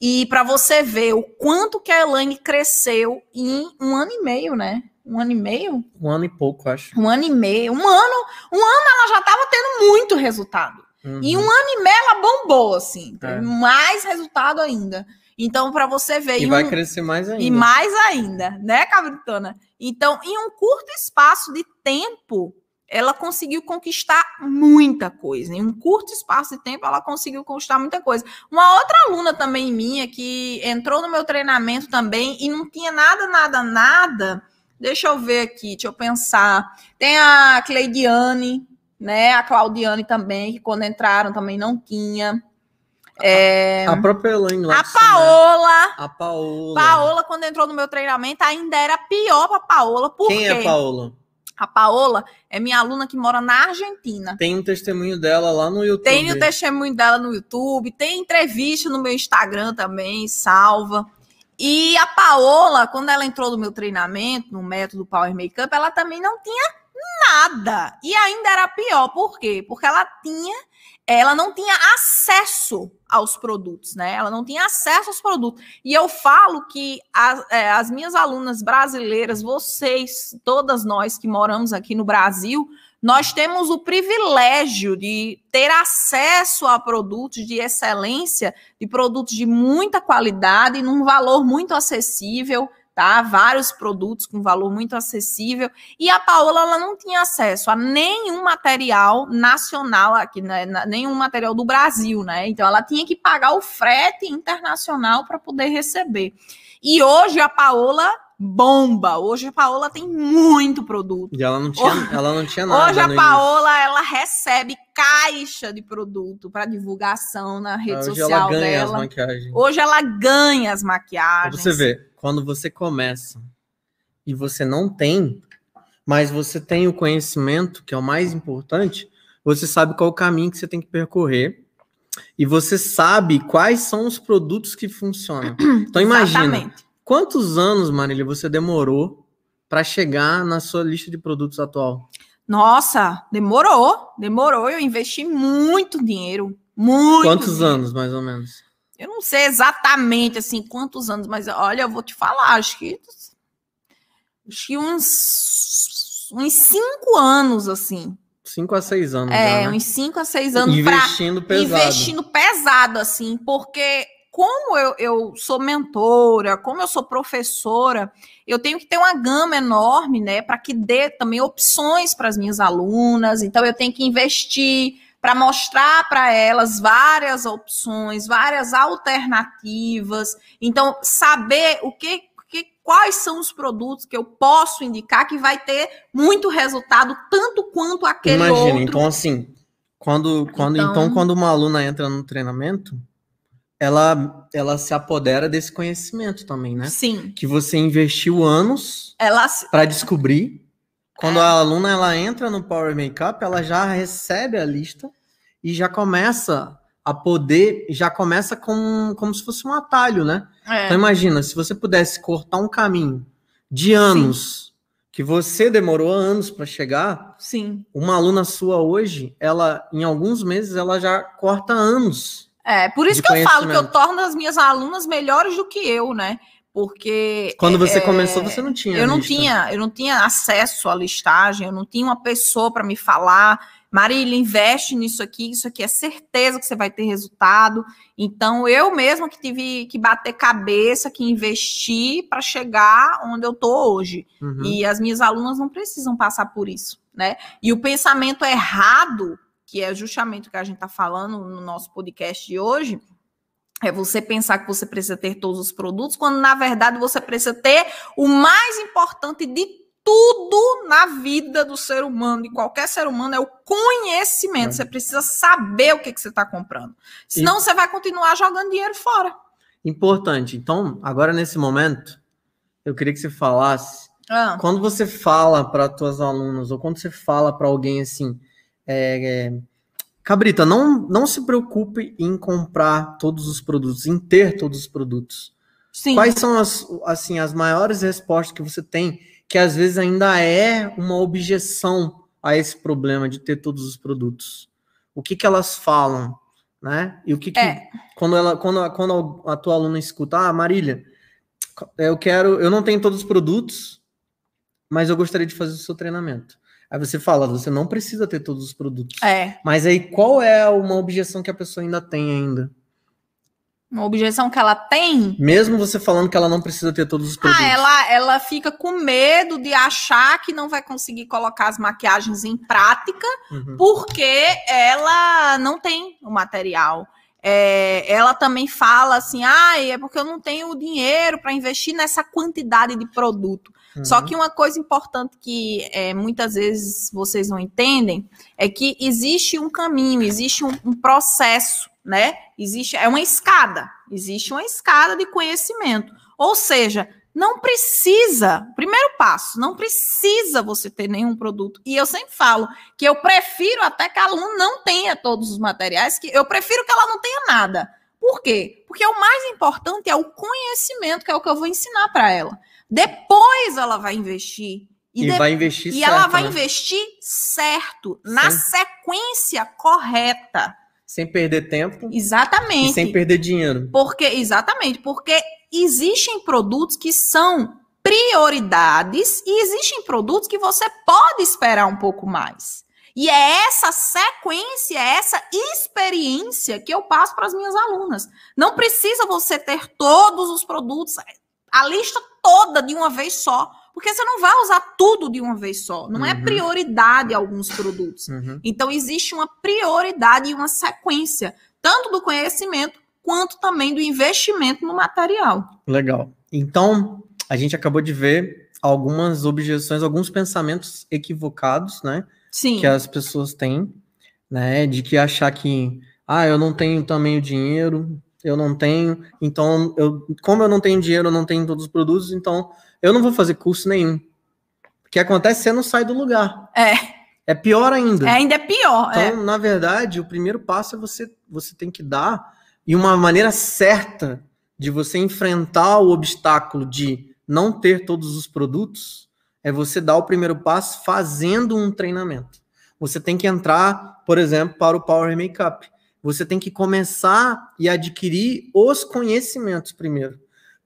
Speaker 2: E para você ver o quanto que a Elaine cresceu em um ano e meio, né? Um ano e meio?
Speaker 1: Um ano e pouco, acho.
Speaker 2: Um ano e meio. Um ano, um ano ela já estava tendo muito resultado.
Speaker 1: Uhum.
Speaker 2: Em um ano e meio ela bombou, assim.
Speaker 1: É.
Speaker 2: Mais resultado ainda. Então, para você ver.
Speaker 1: E vai
Speaker 2: um-
Speaker 1: crescer mais ainda.
Speaker 2: e mais ainda, né, Cabritona? Então, em um curto espaço de tempo, ela conseguiu conquistar muita coisa. Em um curto espaço de tempo, ela conseguiu conquistar muita coisa. Uma outra aluna também minha que entrou no meu treinamento também e não tinha nada, nada, nada. Deixa eu ver aqui, deixa eu pensar. Tem a Cleidiane, né? A Claudiane também, que quando entraram também não tinha. É,
Speaker 1: A própria Elaine lá
Speaker 2: a. Paola.
Speaker 1: A Paola.
Speaker 2: Paola, quando entrou no meu treinamento, ainda era pior para Paola. Por
Speaker 1: Quem
Speaker 2: quê?
Speaker 1: é a Paola?
Speaker 2: A Paola é minha aluna que mora na Argentina.
Speaker 1: Tem um testemunho dela lá no YouTube.
Speaker 2: Tem o testemunho dela no YouTube, tem entrevista no meu Instagram também, salva. E a Paola, quando ela entrou no meu treinamento, no método Power Makeup, ela também não tinha nada. E ainda era pior, por quê? Porque ela tinha, ela não tinha acesso aos produtos, né? Ela não tinha acesso aos produtos. E eu falo que a- é, as minhas alunas brasileiras, vocês, todas nós que moramos aqui no Brasil, nós temos o privilégio de ter acesso a produtos de excelência, de produtos de muita qualidade, num valor muito acessível, tá? Vários produtos com valor muito acessível. E a Paola, ela não tinha acesso a nenhum material nacional aqui, né? Nenhum material do Brasil, né? Então, ela tinha que pagar o frete internacional para poder receber. E hoje a Paola bomba. Hoje a Paola tem muito produto.
Speaker 1: E ela não tinha, ela não tinha nada.
Speaker 2: Hoje a Paola ela recebe caixa de produto para divulgação na rede
Speaker 1: início. Hoje
Speaker 2: social
Speaker 1: ela ganha as
Speaker 2: dela.
Speaker 1: maquiagens.
Speaker 2: Hoje ela ganha as maquiagens.
Speaker 1: você ver, quando você começa e você não tem, mas você tem o conhecimento, que é o mais importante, você sabe qual o caminho que você tem que percorrer e você sabe quais são os produtos que funcionam. Então imagina,
Speaker 2: Exatamente.
Speaker 1: Quantos anos, Marília, você demorou para chegar na sua lista de produtos atual?
Speaker 2: Nossa, demorou, demorou. Eu investi muito dinheiro, muito.
Speaker 1: Quantos
Speaker 2: dinheiro.
Speaker 1: anos, mais ou menos?
Speaker 2: Eu não sei exatamente assim quantos anos, mas olha, eu vou te falar, acho que acho que uns uns cinco anos assim.
Speaker 1: Cinco a seis anos.
Speaker 2: É,
Speaker 1: já, né?
Speaker 2: uns cinco a seis anos
Speaker 1: Investindo pesado.
Speaker 2: investindo pesado, assim, porque como eu, eu sou mentora, como eu sou professora, eu tenho que ter uma gama enorme, né, para que dê também opções para as minhas alunas. Então, eu tenho que investir para mostrar para elas várias opções, várias alternativas. Então, saber o que, que quais são os produtos que eu posso indicar que vai ter muito resultado, tanto quanto aquele
Speaker 1: Imagina,
Speaker 2: outro.
Speaker 1: então assim, quando, quando
Speaker 2: Então-
Speaker 1: então... quando uma aluna entra no treinamento, ela ela se apodera desse conhecimento também, né?
Speaker 2: Sim,
Speaker 1: Que você investiu anos
Speaker 2: ela
Speaker 1: para descobrir. Quando
Speaker 2: É.
Speaker 1: a aluna ela entra no Power Makeup, ela já recebe a lista e já começa a poder, já começa com como se fosse um atalho, né?
Speaker 2: é.
Speaker 1: Então imagina, se você pudesse cortar um caminho de anos que você demorou anos para chegar,
Speaker 2: Sim.
Speaker 1: uma aluna sua hoje, ela em alguns meses ela já corta anos.
Speaker 2: É, por isso que eu falo que eu torno as minhas alunas melhores do que eu, né? Porque
Speaker 1: Quando você
Speaker 2: é,
Speaker 1: começou, você não tinha.
Speaker 2: eu não
Speaker 1: lista.
Speaker 2: tinha, eu não tinha acesso à listagem, eu não tinha uma pessoa para me falar, Marília, investe nisso aqui, isso aqui é certeza que você vai ter resultado. Então, eu mesma que tive que bater cabeça, que investir para chegar onde eu tô hoje.
Speaker 1: Uhum.
Speaker 2: E as minhas alunas não precisam passar por isso, né? E o pensamento errado, que é justamente o que a gente está falando no nosso podcast de hoje, é você pensar que você precisa ter todos os produtos, quando na verdade você precisa ter o mais importante de tudo na vida do ser humano, de qualquer ser humano, é o conhecimento.
Speaker 1: É.
Speaker 2: Você precisa saber o que, que você está comprando. Senão você vai continuar jogando dinheiro fora.
Speaker 1: Importante. Então, agora nesse momento, eu queria que você falasse
Speaker 2: Ah,
Speaker 1: quando você fala para tuas alunas ou quando você fala para alguém assim, é, é, Cabrita, não, não se preocupe em comprar todos os produtos, em ter todos os produtos.
Speaker 2: sim.
Speaker 1: Quais são as, assim, as maiores respostas que você tem que às vezes ainda é uma objeção a esse problema de ter todos os produtos? O que, que elas falam, né? E o que, que
Speaker 2: É.
Speaker 1: quando ela quando, a- quando a tua aluna escuta, ah, Marília, eu quero, eu não tenho todos os produtos, mas eu gostaria de fazer o seu treinamento. Aí você fala, você não precisa ter todos os produtos.
Speaker 2: É.
Speaker 1: Mas aí qual é uma objeção que a pessoa ainda tem ainda?
Speaker 2: Uma objeção que ela tem.
Speaker 1: Mesmo você falando que ela não precisa ter todos os produtos.
Speaker 2: Ah, ela, ela fica com medo de achar que não vai conseguir colocar as maquiagens em prática
Speaker 1: Uhum.
Speaker 2: porque ela não tem o material. É, ela também fala assim, ah, é porque eu não tenho o dinheiro para investir nessa quantidade de produto. Só
Speaker 1: Uhum.
Speaker 2: que uma coisa importante que é, muitas vezes vocês não entendem é que existe um caminho, existe um, um processo, né? Existe é uma escada, existe uma escada de conhecimento. Ou seja, não precisa, primeiro passo, não precisa você ter nenhum produto. E eu sempre falo que eu prefiro até que a aluna não tenha todos os materiais, que eu prefiro que ela não tenha nada. Por quê? Porque o mais importante é o conhecimento, que é o que eu vou ensinar para ela. Depois ela vai investir.
Speaker 1: E,
Speaker 2: de-
Speaker 1: vai investir
Speaker 2: e
Speaker 1: certo,
Speaker 2: ela vai
Speaker 1: né?
Speaker 2: investir certo, na
Speaker 1: Sim.
Speaker 2: sequência correta.
Speaker 1: Sem perder tempo
Speaker 2: Exatamente.
Speaker 1: e sem perder dinheiro.
Speaker 2: Porque, exatamente, porque existem produtos que são prioridades e existem produtos que você pode esperar um pouco mais. E é essa sequência, é essa experiência que eu passo para as minhas alunas. Não precisa você ter todos os produtos, a lista toda de uma vez só, porque você não vai usar tudo de uma vez só. Não é
Speaker 1: Uhum.
Speaker 2: prioridade alguns produtos.
Speaker 1: Uhum.
Speaker 2: Então, existe uma prioridade e uma sequência, tanto do conhecimento quanto também do investimento no material.
Speaker 1: Legal. Então, a gente acabou de ver algumas objeções, alguns pensamentos equivocados, né?
Speaker 2: Sim.
Speaker 1: que as pessoas têm, né? De que achar que, ah, eu não tenho também o dinheiro, eu não tenho, então, eu, como eu não tenho dinheiro, eu não tenho todos os produtos, então eu não vou fazer curso nenhum. O que acontece, você não sai do lugar.
Speaker 2: É,
Speaker 1: É pior ainda.
Speaker 2: é, ainda é pior. é.
Speaker 1: Então, na verdade, o primeiro passo é você, você tem que dar, e uma maneira certa de você enfrentar o obstáculo de não ter todos os produtos é você dar o primeiro passo fazendo um treinamento. Você tem que entrar, por exemplo, para o Power Makeup. Você tem que começar e adquirir os conhecimentos primeiro.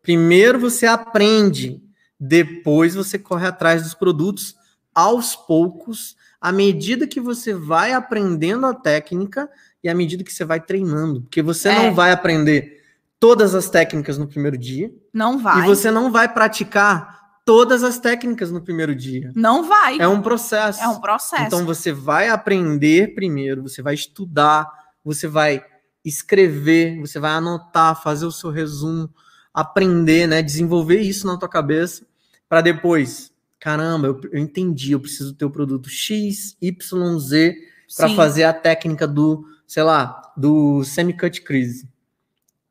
Speaker 1: Primeiro você aprende, depois você corre atrás dos produtos aos poucos, à medida que você vai aprendendo a técnica e à medida que você vai treinando. Porque você
Speaker 2: É.
Speaker 1: não vai aprender todas as técnicas no primeiro dia
Speaker 2: Não vai.
Speaker 1: e você não vai praticar todas as técnicas no primeiro dia.
Speaker 2: Não vai.
Speaker 1: É um processo.
Speaker 2: É um processo.
Speaker 1: Então você vai aprender primeiro, você vai estudar, você vai escrever, você vai anotar, fazer o seu resumo, aprender, né, desenvolver isso na tua cabeça para depois, caramba, eu, eu entendi, eu preciso ter o produto X, Y, Z para fazer a técnica do, sei lá, do semi-cut crease.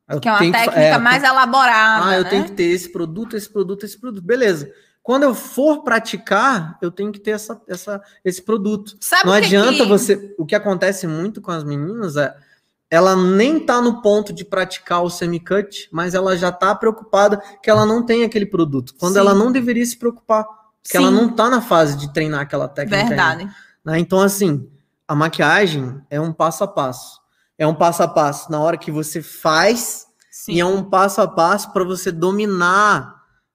Speaker 1: Eu
Speaker 2: Que é uma técnica
Speaker 1: é,
Speaker 2: mais elaborada.
Speaker 1: ah, eu
Speaker 2: né?
Speaker 1: tenho que ter esse produto, esse produto, esse produto. Beleza. Quando eu for praticar, eu tenho que ter essa, essa, esse produto.
Speaker 2: Sabe
Speaker 1: Não adianta
Speaker 2: que-
Speaker 1: você. O que acontece muito com as meninas é. Ela nem tá no ponto de praticar o semi-cut, mas ela já tá preocupada que ela não tem aquele produto. Quando
Speaker 2: Sim.
Speaker 1: ela não deveria se preocupar. Porque ela não tá na fase de treinar aquela técnica.
Speaker 2: Verdade.
Speaker 1: né? Então, assim, a maquiagem é um passo a passo. É um passo a passo na hora que você faz
Speaker 2: Sim.
Speaker 1: e é um passo a passo para você dominar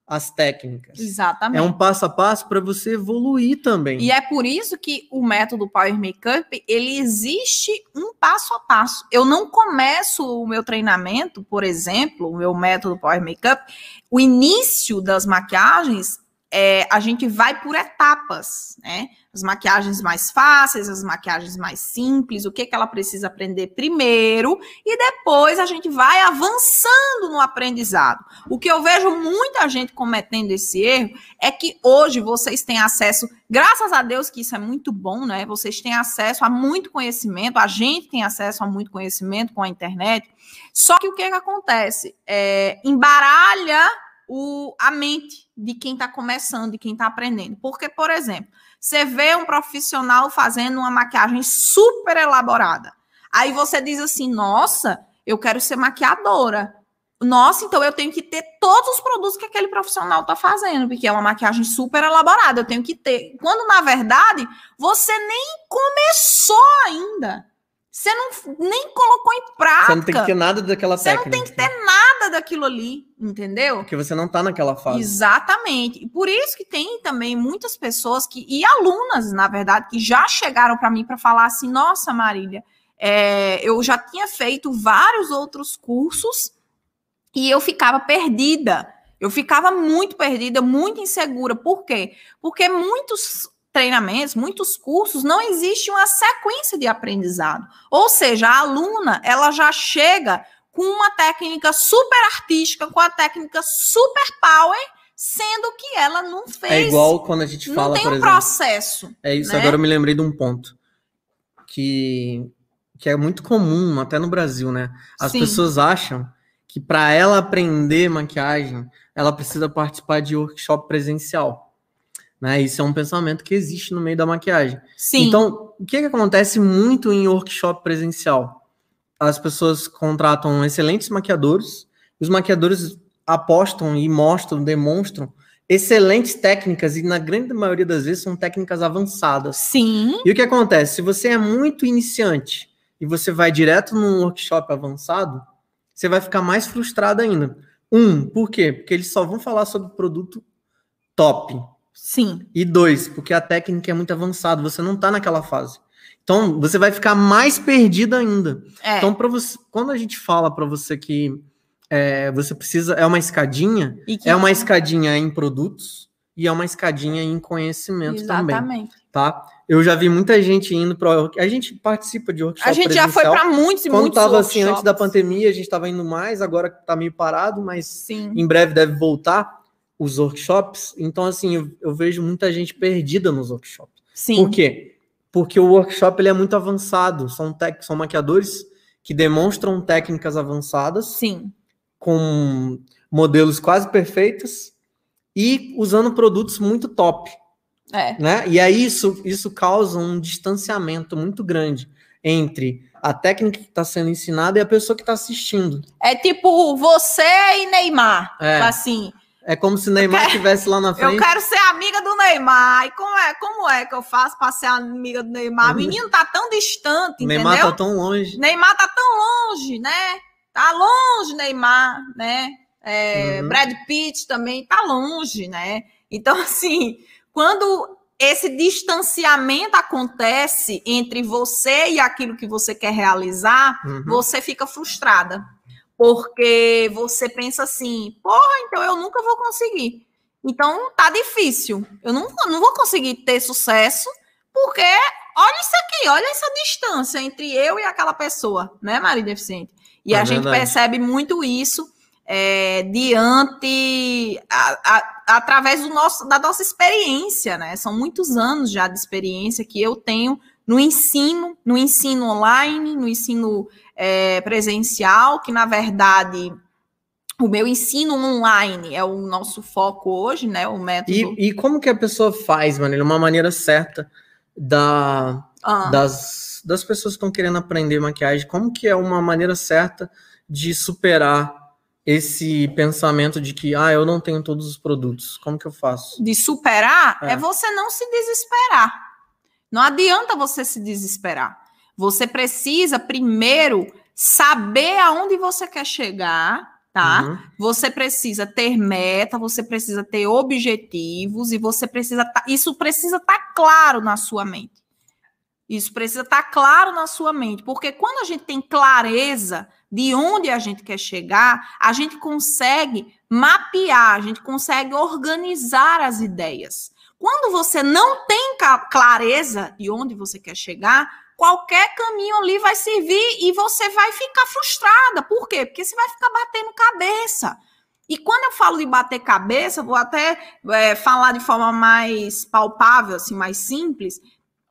Speaker 1: as técnicas.
Speaker 2: Exatamente.
Speaker 1: É um passo a passo para você evoluir também.
Speaker 2: E é por isso que o método Power Makeup, ele existe um passo a passo. Eu não começo o meu treinamento, por exemplo, o meu método Power Makeup, o início das maquiagens, é, a gente vai por etapas, né? As maquiagens mais fáceis, as maquiagens mais simples, o que, que ela precisa aprender primeiro, e depois a gente vai avançando no aprendizado. O que eu vejo muita gente cometendo esse erro é que hoje vocês têm acesso, graças a Deus que isso é muito bom, né? Vocês têm acesso a muito conhecimento, a gente tem acesso a muito conhecimento com a internet. Só que o que, que acontece? É, embaralha o, a mente de quem está começando, de quem está aprendendo. Porque, por exemplo, você vê um profissional fazendo uma maquiagem super elaborada. Aí você diz assim: nossa, eu quero ser maquiadora. Nossa, então eu tenho que ter todos os produtos que aquele profissional está fazendo, porque é uma maquiagem super elaborada. Eu tenho que ter. Quando, na verdade, você nem começou ainda. Você não nem colocou em prática.
Speaker 1: Você não tem que ter nada daquela
Speaker 2: Você
Speaker 1: técnica.
Speaker 2: não tem que ter nada daquilo ali, entendeu?
Speaker 1: Porque você não tá naquela fase.
Speaker 2: Exatamente. E por isso que tem também muitas pessoas que e alunas, na verdade, que já chegaram para mim para falar assim: "Nossa, Marília, é, eu já tinha feito vários outros cursos e eu ficava perdida. Eu ficava muito perdida, muito insegura. Por quê? Porque muitos treinamentos, muitos cursos, não existe uma sequência de aprendizado. Ou seja, a aluna, ela já chega com uma técnica super artística, com a técnica super power, sendo que ela não fez.
Speaker 1: É igual quando a gente fala,
Speaker 2: não tem um
Speaker 1: exemplo.
Speaker 2: processo.
Speaker 1: É isso,
Speaker 2: né?
Speaker 1: agora eu me lembrei de um ponto que, que é muito comum, até no Brasil, né? As
Speaker 2: Sim.
Speaker 1: pessoas acham que para ela aprender maquiagem, ela precisa participar de workshop presencial. Né? Isso é um pensamento que existe no meio da maquiagem.
Speaker 2: Sim.
Speaker 1: Então, o que, que acontece muito em workshop presencial? As pessoas contratam excelentes maquiadores, os maquiadores apostam e mostram, demonstram excelentes técnicas, e na grande maioria das vezes são técnicas avançadas.
Speaker 2: Sim.
Speaker 1: E o que acontece? Se você é muito iniciante e você vai direto num workshop avançado, você vai ficar mais frustrado ainda. Um, por quê? Porque eles só vão falar sobre produto top.
Speaker 2: Sim.
Speaker 1: E dois, porque a técnica é muito avançada, você não tá naquela fase. Então, você vai ficar mais perdido ainda.
Speaker 2: É.
Speaker 1: Então, para você, quando a gente fala para você que é, você precisa, é uma escadinha,
Speaker 2: E que-
Speaker 1: é uma escadinha em produtos e é uma escadinha em conhecimento também,
Speaker 2: Exatamente.
Speaker 1: tá? Eu já vi muita gente indo para a gente participa de workshop
Speaker 2: A gente já foi para muitos e
Speaker 1: Quando
Speaker 2: muitos
Speaker 1: tava assim antes da pandemia, a gente estava indo mais, agora tá meio parado, mas
Speaker 2: Sim.
Speaker 1: em breve deve voltar os workshops. Então, assim, eu, eu vejo muita gente perdida nos workshops.
Speaker 2: Sim.
Speaker 1: Por quê? Porque o workshop ele é muito avançado. São, tec- são maquiadores que demonstram técnicas avançadas
Speaker 2: Sim.
Speaker 1: com modelos quase perfeitos e usando produtos muito top,
Speaker 2: É.
Speaker 1: né? E aí isso, isso causa um distanciamento muito grande entre a técnica que está sendo ensinada e a pessoa que está assistindo.
Speaker 2: É tipo você e Neymar.
Speaker 1: É.
Speaker 2: Assim,
Speaker 1: É como se Neymar estivesse lá na
Speaker 2: eu
Speaker 1: frente.
Speaker 2: quero ser amiga do Neymar. E como é, como é que eu faço para ser amiga do Neymar? O menino tá tão distante,
Speaker 1: Neymar
Speaker 2: entendeu?
Speaker 1: tá tão longe.
Speaker 2: Neymar tá tão longe, né? Tá longe, Neymar, né? É,
Speaker 1: Uhum.
Speaker 2: Brad Pitt também tá longe, né? Então, assim, quando esse distanciamento acontece entre você e aquilo que você quer realizar,
Speaker 1: Uhum.
Speaker 2: você fica frustrada. Porque você pensa assim, porra, então eu nunca vou conseguir. Então tá difícil. Eu não, vou- não vou conseguir ter sucesso, porque olha isso aqui, olha essa distância entre eu e aquela pessoa, né, Maria Deficiente? E
Speaker 1: É
Speaker 2: a gente
Speaker 1: verdade.
Speaker 2: percebe muito isso é, diante, a- a- através do nosso, da nossa experiência, né? São muitos anos já de experiência que eu tenho no ensino, no ensino online, no ensino é, presencial, que na verdade o meu ensino online é o nosso foco hoje, né? O método.
Speaker 1: E, e como que a pessoa faz, Manila? Uma maneira certa da,
Speaker 2: Ah,
Speaker 1: das, das pessoas que estão querendo aprender maquiagem, como que é uma maneira certa de superar esse pensamento de que, ah, eu não tenho todos os produtos, como que eu faço?
Speaker 2: de superar
Speaker 1: É.
Speaker 2: é. você não se desesperar. Não adianta você se desesperar. Você precisa primeiro saber aonde você quer chegar, tá?
Speaker 1: Uhum.
Speaker 2: Você precisa ter meta, você precisa ter objetivos e você precisa tá- isso precisa estar claro na sua mente. Isso precisa estar claro na sua mente, porque quando a gente tem clareza de onde a gente quer chegar, a gente consegue mapear, a gente consegue organizar as ideias. Quando você não tem clareza de onde você quer chegar, qualquer caminho ali vai servir e você vai ficar frustrada. Por quê? Porque você vai ficar batendo cabeça. E quando eu falo de bater cabeça, vou até é, falar de forma mais palpável, assim, mais simples.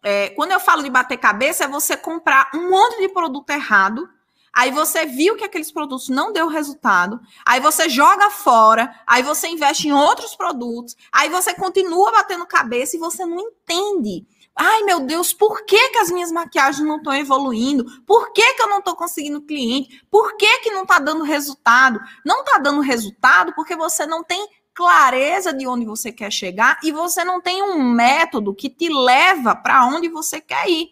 Speaker 2: É, quando eu falo de bater cabeça, é você comprar um monte de produto errado. Aí você viu que aqueles produtos não deu resultado, aí você joga fora, aí você investe em outros produtos, aí você continua batendo cabeça e você não entende. Ai, meu Deus, por que, que as minhas maquiagens não estão evoluindo? Por que, que eu não estou conseguindo cliente? Por que, que não está dando resultado? Não está dando resultado porque você não tem clareza de onde você quer chegar e você não tem um método que te leva para onde você quer ir.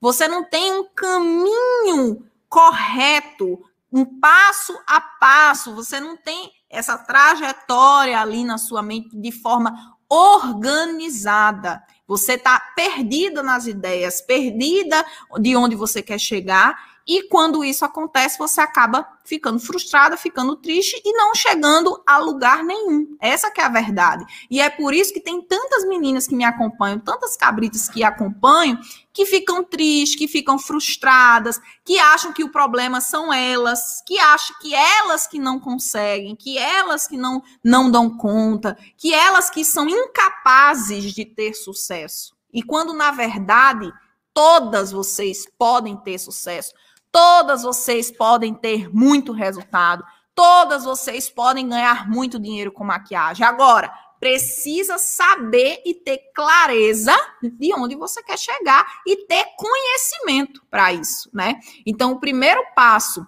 Speaker 2: Você não tem um caminho correto, um passo a passo, você não tem essa trajetória ali na sua mente de forma organizada. Você está perdida nas ideias, perdida de onde você quer chegar e quando isso acontece, você acaba ficando frustrada, ficando triste e não chegando a lugar nenhum. Essa que é a verdade. E é por isso que tem tantas meninas que me acompanham, tantas cabritas que acompanham, que ficam tristes, que ficam frustradas, que acham que o problema são elas, que acham que elas que não conseguem, que elas que não não dão conta, que elas que são incapazes de ter sucesso. E quando na verdade todas vocês podem ter sucesso. Todas vocês podem ter muito resultado. Todas vocês podem ganhar muito dinheiro com maquiagem. Agora, precisa saber e ter clareza de onde você quer chegar e ter conhecimento para isso, né? Então, o primeiro passo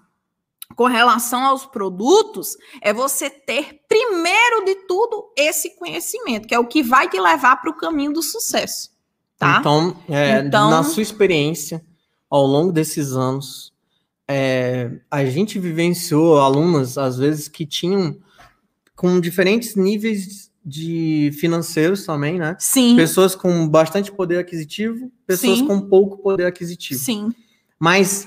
Speaker 2: com relação aos produtos é você ter primeiro de tudo esse conhecimento, que é o que vai te levar para o caminho do sucesso. Tá?
Speaker 1: Então, é, então, na sua experiência, ao longo desses anos, é, a gente vivenciou alunas, às vezes, que tinham com diferentes níveis de financeiros também, né?
Speaker 2: Sim.
Speaker 1: Pessoas com bastante poder aquisitivo, pessoas Sim. com pouco poder aquisitivo.
Speaker 2: Sim.
Speaker 1: Mas,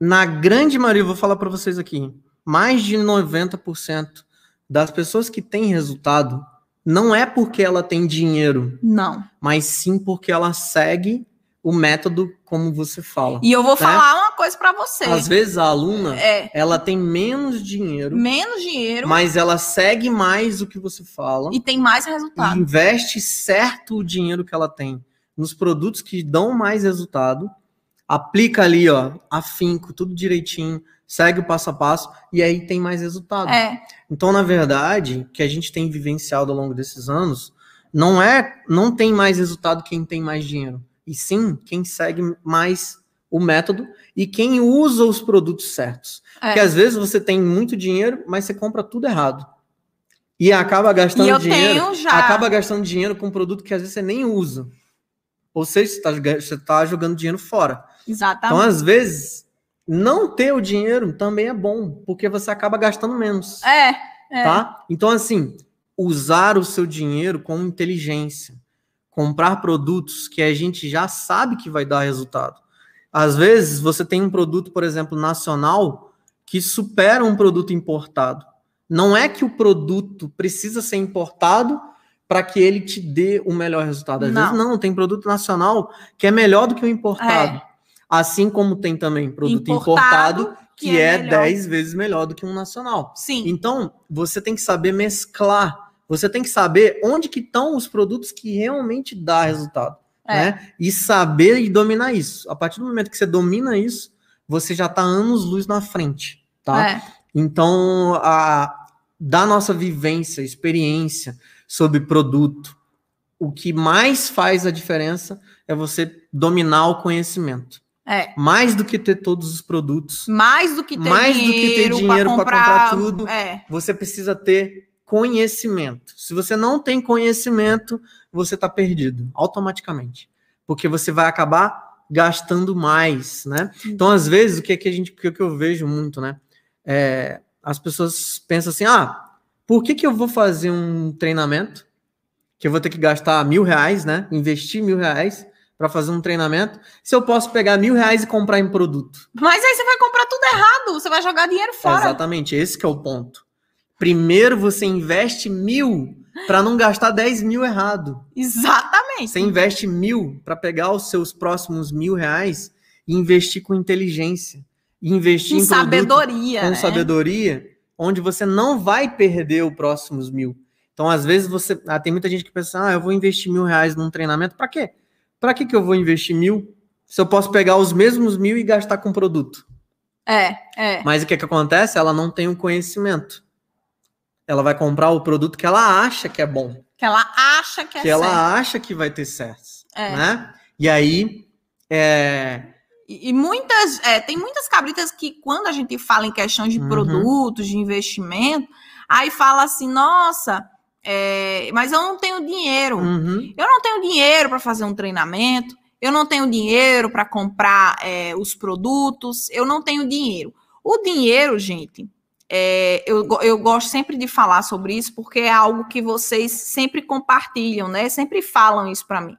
Speaker 1: na grande maioria, vou falar para vocês aqui, mais de 90% das pessoas que têm resultado não é porque ela tem dinheiro.
Speaker 2: Não.
Speaker 1: Mas sim porque ela segue o método como você fala.
Speaker 2: E eu vou né? falar uma coisa para você.
Speaker 1: Às vezes a aluna, é. ela tem menos dinheiro.
Speaker 2: Menos dinheiro.
Speaker 1: Mas ela segue mais o que você fala.
Speaker 2: E tem mais resultado.
Speaker 1: investe certo o dinheiro que ela tem nos produtos que dão mais resultado. Aplica ali, ó, afinco, tudo direitinho, segue o passo a passo e aí tem mais resultado.
Speaker 2: É.
Speaker 1: Então, na verdade, que a gente tem vivenciado ao longo desses anos, não é, não tem mais resultado quem tem mais dinheiro e sim quem segue mais o método e quem usa os produtos certos. É. Porque às vezes você tem muito dinheiro, mas você compra tudo errado. E acaba gastando e dinheiro. Acaba gastando dinheiro com um produto que às vezes você nem usa. Ou seja, você está tá jogando dinheiro fora.
Speaker 2: Exatamente.
Speaker 1: Então, às vezes, não ter o dinheiro também é bom, porque você acaba gastando menos.
Speaker 2: É. é.
Speaker 1: Tá? Então, assim, usar o seu dinheiro com inteligência comprar produtos que a gente já sabe que vai dar resultado. Às vezes, você tem um produto, por exemplo, nacional, que supera um produto importado. Não é que o produto precisa ser importado para que ele te dê o melhor resultado. Às não. vezes, não, tem produto nacional que é melhor do que o importado. É. Assim como tem também produto importado, importado que, que, é 10 vezes melhor do que um nacional.
Speaker 2: Sim.
Speaker 1: Então, você tem que saber mesclar você tem que saber onde que estão os produtos que realmente dá resultado. É. Né? E saber e dominar isso. A partir do momento que você domina isso, você já está anos luz na frente. Tá? É. Então, a, da nossa vivência, experiência sobre produto, o que mais faz a diferença é você dominar o conhecimento.
Speaker 2: É.
Speaker 1: Mais do que ter todos os produtos.
Speaker 2: Mais do que ter mais dinheiro, do que ter dinheiro para
Speaker 1: comprar, comprar, tudo. É. Você precisa ter conhecimento. Se você não tem conhecimento, você está perdido automaticamente, porque você vai acabar gastando mais, né? Então, às vezes, o que, é que a gente, o que, é que eu vejo muito, né? É, as pessoas pensam assim, ah, por que, que eu vou fazer um treinamento que eu vou ter que gastar mil reais, né? Investir mil reais para fazer um treinamento, se eu posso pegar mil reais e comprar em produto.
Speaker 2: Mas aí você vai comprar tudo errado, você vai jogar dinheiro fora.
Speaker 1: Exatamente, esse é o ponto. Primeiro você investe mil para não gastar 10 mil errado.
Speaker 2: Exatamente.
Speaker 1: Você investe mil para pegar os seus próximos mil reais e investir com inteligência. Investir
Speaker 2: com em sabedoria.
Speaker 1: Com né? sabedoria, onde você não vai perder os próximos mil. Então, às vezes, você. Ah, tem muita gente que pensa, ah, eu vou investir mil reais num treinamento. Para quê? Para que, que eu vou investir mil se eu posso pegar os mesmos mil e gastar com produto?
Speaker 2: É, é.
Speaker 1: Mas o que, que acontece? Ela não tem o conhecimento ela vai comprar o produto que ela acha que é bom.
Speaker 2: Que ela acha que é
Speaker 1: Que certo. ela acha que vai ter certo. É. Né? E aí. É...
Speaker 2: E, e muitas. É, tem muitas cabritas que, quando a gente fala em questão de uhum. produtos, de investimento, aí fala assim: nossa. É, mas eu não tenho dinheiro.
Speaker 1: Uhum.
Speaker 2: Eu não tenho dinheiro para fazer um treinamento. eu não tenho dinheiro para comprar é, os produtos, eu não tenho dinheiro. O dinheiro, gente, é, eu, eu gosto sempre de falar sobre isso porque é algo que vocês sempre compartilham, né? Sempre falam isso para mim.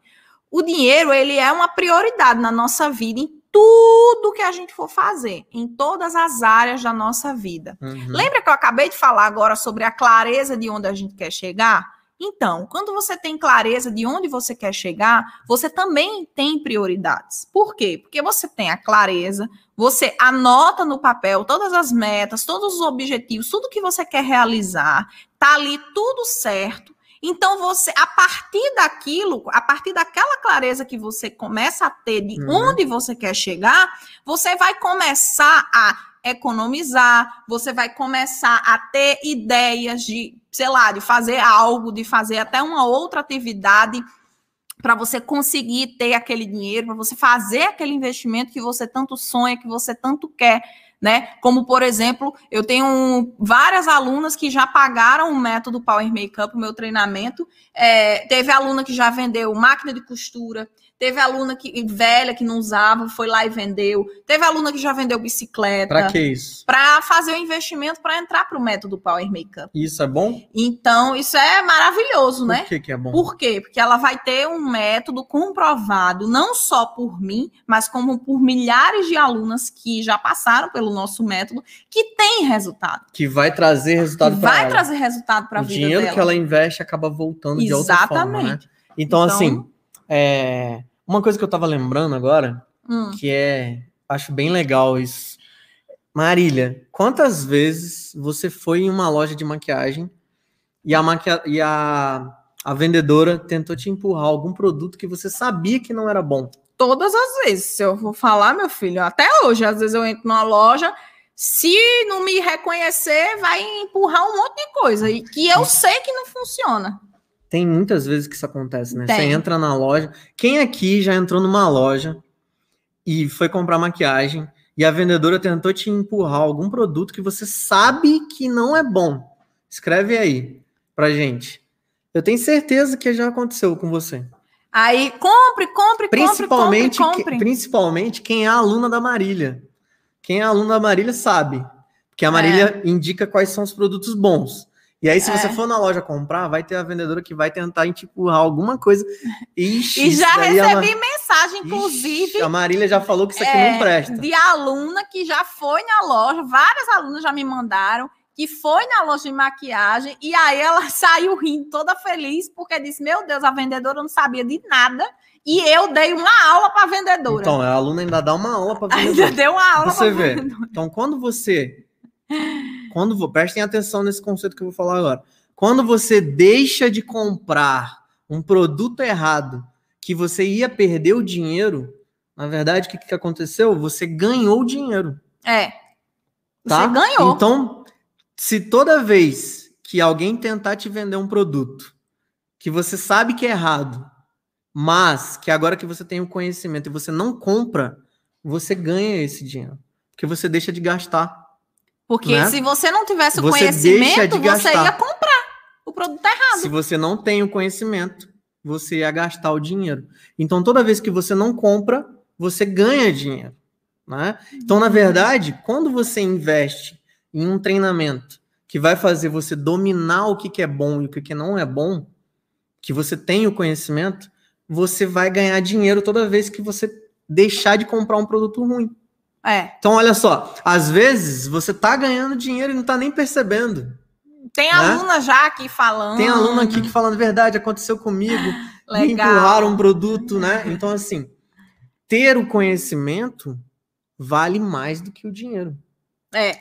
Speaker 2: O dinheiro, ele é uma prioridade na nossa vida em tudo que a gente for fazer, em todas as áreas da nossa vida. Uhum. Lembra que eu acabei de falar agora sobre a clareza de onde a gente quer chegar? Então, quando você tem clareza de onde você quer chegar, você também tem prioridades. Por quê? Porque você tem a clareza, você anota no papel todas as metas, todos os objetivos, tudo que você quer realizar, tá ali tudo certo. Então você, a partir daquilo, a partir daquela clareza que você começa a ter de uhum. onde você quer chegar, você vai começar a economizar, você vai começar a ter ideias de, sei lá, de fazer algo, de fazer até uma outra atividade para você conseguir ter aquele dinheiro, para você fazer aquele investimento que você tanto sonha, que você tanto quer, né? Como, por exemplo, eu tenho várias alunas que já pagaram o método Power Makeup, o meu treinamento. É, teve aluna que já vendeu máquina de costura, Teve aluna que, velha que não usava, foi lá e vendeu. Teve aluna que já vendeu bicicleta.
Speaker 1: Para que isso?
Speaker 2: Para fazer o investimento para entrar para o método Power Makeup.
Speaker 1: Isso é bom?
Speaker 2: Então, isso é maravilhoso,
Speaker 1: por
Speaker 2: né?
Speaker 1: Por que, que é bom?
Speaker 2: Por quê? Porque ela vai ter um método comprovado, não só por mim, mas como por milhares de alunas que já passaram pelo nosso método, que tem resultado.
Speaker 1: Que vai trazer resultado
Speaker 2: para ela. Vai trazer resultado para a vida
Speaker 1: dela. O dinheiro que ela investe acaba voltando Exatamente. de outra forma, né? Então, então assim é, uma coisa que eu tava lembrando agora, hum. que é. Acho bem legal isso. Marília, quantas vezes você foi em uma loja de maquiagem e a, e a... a vendedora tentou te empurrar algum produto que você sabia que não era bom?
Speaker 2: Todas as vezes. Se eu vou falar, meu filho, até hoje, às vezes eu entro numa loja, se não me reconhecer, vai empurrar um monte de coisa e que eu sei que não funciona.
Speaker 1: Tem muitas vezes que isso acontece, né? Tem. Você entra na loja. Quem aqui já entrou numa loja e foi comprar maquiagem e a vendedora tentou te empurrar algum produto que você sabe que não é bom? Escreve aí pra gente. Eu tenho certeza que já aconteceu com você.
Speaker 2: Aí, compre, compre,
Speaker 1: principalmente,
Speaker 2: compre, compre.
Speaker 1: Que, principalmente quem é aluna da Marília. Quem é aluna da Marília sabe. Porque a Marília é. indica quais são os produtos bons. E aí, se é. você for na loja comprar, vai ter a vendedora que vai tentar empurrar alguma coisa. Ixi,
Speaker 2: e já recebi a... mensagem, inclusive. Ixi,
Speaker 1: a Marília já falou que isso aqui é, não presta.
Speaker 2: De aluna que já foi na loja, várias alunas já me mandaram, que foi na loja de maquiagem, e aí ela saiu rindo toda feliz, porque disse: Meu Deus, a vendedora não sabia de nada. E eu dei uma aula para a vendedora.
Speaker 1: Então, a aluna ainda dá uma aula para vendedora.
Speaker 2: Ainda deu uma aula
Speaker 1: Você vê. Vendedora. Então, quando você quando prestem atenção nesse conceito que eu vou falar agora. Quando você deixa de comprar um produto errado que você ia perder o dinheiro, na verdade, o que, que aconteceu? Você ganhou dinheiro.
Speaker 2: É.
Speaker 1: Tá?
Speaker 2: Você ganhou.
Speaker 1: Então, se toda vez que alguém tentar te vender um produto que você sabe que é errado, mas que agora que você tem o conhecimento e você não compra, você ganha esse dinheiro. Porque você deixa de gastar.
Speaker 2: Porque né? se você não tivesse o você conhecimento, de você ia comprar o produto errado.
Speaker 1: Se você não tem o conhecimento, você ia gastar o dinheiro. Então, toda vez que você não compra, você ganha dinheiro. Né? Então, na verdade, quando você investe em um treinamento que vai fazer você dominar o que, que é bom e o que, que não é bom, que você tem o conhecimento, você vai ganhar dinheiro toda vez que você deixar de comprar um produto ruim.
Speaker 2: É.
Speaker 1: Então, olha só, às vezes você tá ganhando dinheiro e não tá nem percebendo.
Speaker 2: Tem né? aluna já aqui falando.
Speaker 1: Tem aluna aqui que falando verdade, aconteceu comigo. Legal. Me empurraram um produto, né? Então, assim, ter o conhecimento vale mais do que o dinheiro.
Speaker 2: É.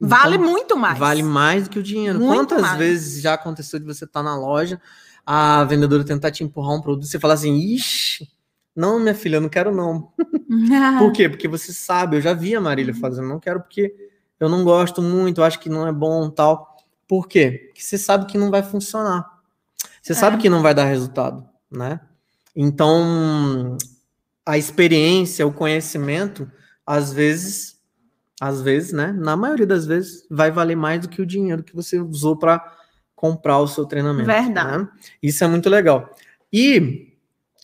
Speaker 2: Vale então, muito mais.
Speaker 1: Vale mais do que o dinheiro. Muito Quantas mais. vezes já aconteceu de você estar tá na loja, a vendedora tentar te empurrar um produto, você fala assim, ixi, não, minha filha, eu não quero não. Por quê? Porque você sabe, eu já vi a Marília uhum. fazendo, não quero porque eu não gosto muito, eu acho que não é bom tal. Por quê? Porque você sabe que não vai funcionar. Você é. sabe que não vai dar resultado, né? Então, a experiência, o conhecimento, às vezes, às vezes, né? Na maioria das vezes, vai valer mais do que o dinheiro que você usou para comprar o seu treinamento.
Speaker 2: Verdade.
Speaker 1: Né? Isso é muito legal. E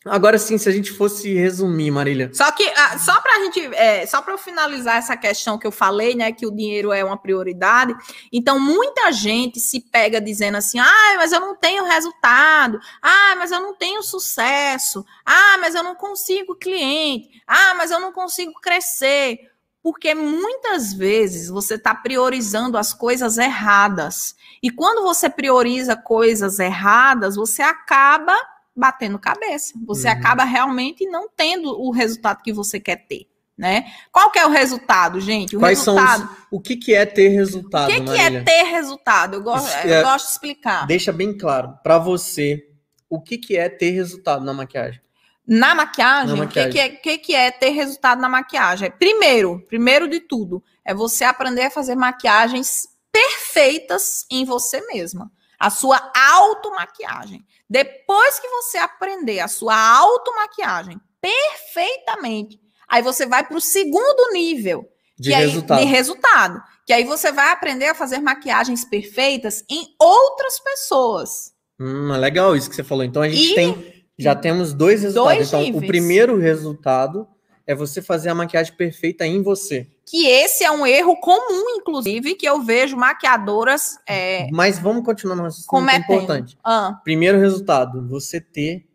Speaker 1: Agora sim, se a gente fosse resumir, Marília.
Speaker 2: Só que, ah, só pra gente, é, só para finalizar essa questão que eu falei, né, que o dinheiro é uma prioridade. Então, muita gente se pega dizendo assim: ah, mas eu não tenho resultado, ah, mas eu não tenho sucesso, ah, mas eu não consigo cliente, ah, mas eu não consigo crescer. Porque muitas vezes você está priorizando as coisas erradas. E quando você prioriza coisas erradas, você acaba batendo cabeça. Você uhum. acaba realmente não tendo o resultado que você quer ter. Né? Qual que é o resultado, gente? O
Speaker 1: Quais
Speaker 2: resultado.
Speaker 1: São os, o que, que é ter resultado?
Speaker 2: O que, que é ter resultado? Eu, go eu é, gosto de explicar.
Speaker 1: Deixa bem claro para você o que, que é ter resultado na maquiagem.
Speaker 2: Na maquiagem, na maquiagem. O que, que, é, que, que é ter resultado na maquiagem? Primeiro, primeiro de tudo, é você aprender a fazer maquiagens perfeitas em você mesma. A sua automaquiagem. Depois que você aprender a sua automaquiagem perfeitamente, aí você vai para o segundo nível
Speaker 1: de resultado.
Speaker 2: Aí, de resultado. Que aí você vai aprender a fazer maquiagens perfeitas em outras pessoas.
Speaker 1: Hum, legal isso que você falou. Então a gente e tem. Já temos dois resultados. Dois então, níveis. o primeiro resultado é você fazer a maquiagem perfeita em você.
Speaker 2: Que esse é um erro comum, inclusive, que eu vejo maquiadoras. É,
Speaker 1: Mas vamos continuar no raciocínio é importante. Ah. Primeiro resultado, você ter,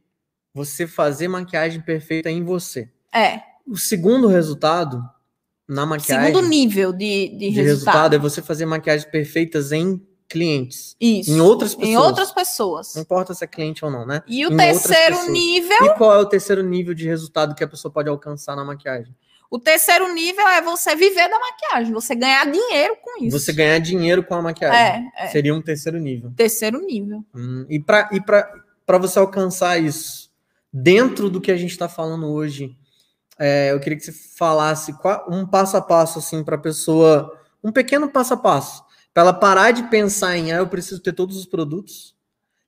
Speaker 1: você fazer maquiagem perfeita em você.
Speaker 2: É.
Speaker 1: O segundo resultado, na maquiagem.
Speaker 2: Segundo nível de, de, de resultado. resultado
Speaker 1: é você fazer maquiagens perfeitas em clientes.
Speaker 2: Isso.
Speaker 1: Em outras pessoas.
Speaker 2: Em outras pessoas.
Speaker 1: Não importa se é cliente ou não, né?
Speaker 2: E o
Speaker 1: em
Speaker 2: terceiro nível.
Speaker 1: E qual é o terceiro nível de resultado que a pessoa pode alcançar na maquiagem?
Speaker 2: O terceiro nível é você viver da maquiagem, você ganhar dinheiro com isso.
Speaker 1: Você ganhar dinheiro com a maquiagem. É, é. Seria um terceiro nível.
Speaker 2: Terceiro nível.
Speaker 1: Hum, e para e pra você alcançar isso, dentro do que a gente está falando hoje, é, eu queria que você falasse um passo a passo, assim, para a pessoa, um pequeno passo a passo para ela parar de pensar em, ah, eu preciso ter todos os produtos,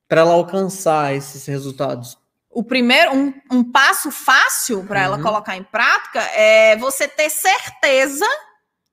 Speaker 1: para ela alcançar esses resultados.
Speaker 2: O primeiro, um, um passo fácil para uhum. ela colocar em prática é você ter certeza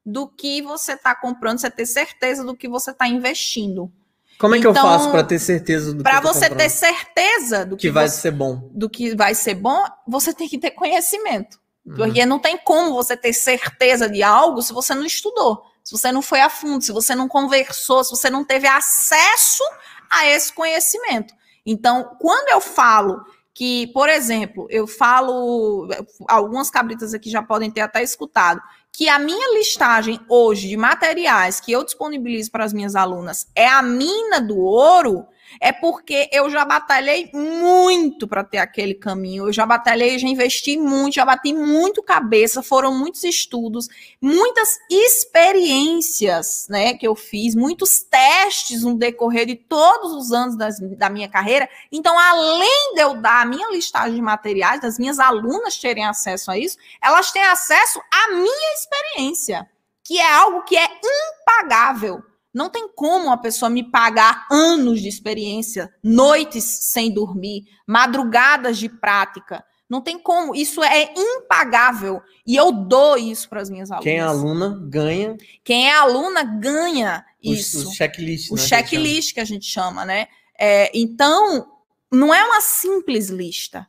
Speaker 2: do que você está comprando, você ter certeza do que você está investindo.
Speaker 1: Como é que então, eu faço para ter certeza do
Speaker 2: Para você ter certeza do
Speaker 1: que, que vai você, ser bom.
Speaker 2: Do que vai ser bom, você tem que ter conhecimento. Uhum. Porque não tem como você ter certeza de algo se você não estudou se você não foi a fundo, se você não conversou, se você não teve acesso a esse conhecimento. Então, quando eu falo que, por exemplo, eu falo, algumas cabritas aqui já podem ter até escutado, que a minha listagem hoje de materiais que eu disponibilizo para as minhas alunas é a mina do ouro, é porque eu já batalhei muito para ter aquele caminho. Eu já batalhei, já investi muito, já bati muito cabeça, foram muitos estudos, muitas experiências, né, que eu fiz, muitos testes no decorrer de todos os anos das, da minha carreira. Então, além de eu dar a minha listagem de materiais, das minhas alunas terem acesso a isso, elas têm acesso à minha experiência, que é algo que é impagável. Não tem como uma pessoa me pagar anos de experiência, noites sem dormir, madrugadas de prática. Não tem como. Isso é impagável. E eu dou isso para as minhas alunas.
Speaker 1: Quem é aluna ganha.
Speaker 2: Quem é aluna ganha isso.
Speaker 1: O, checklist.
Speaker 2: O né, checklist que a gente chama, né? É, então, não é uma simples lista.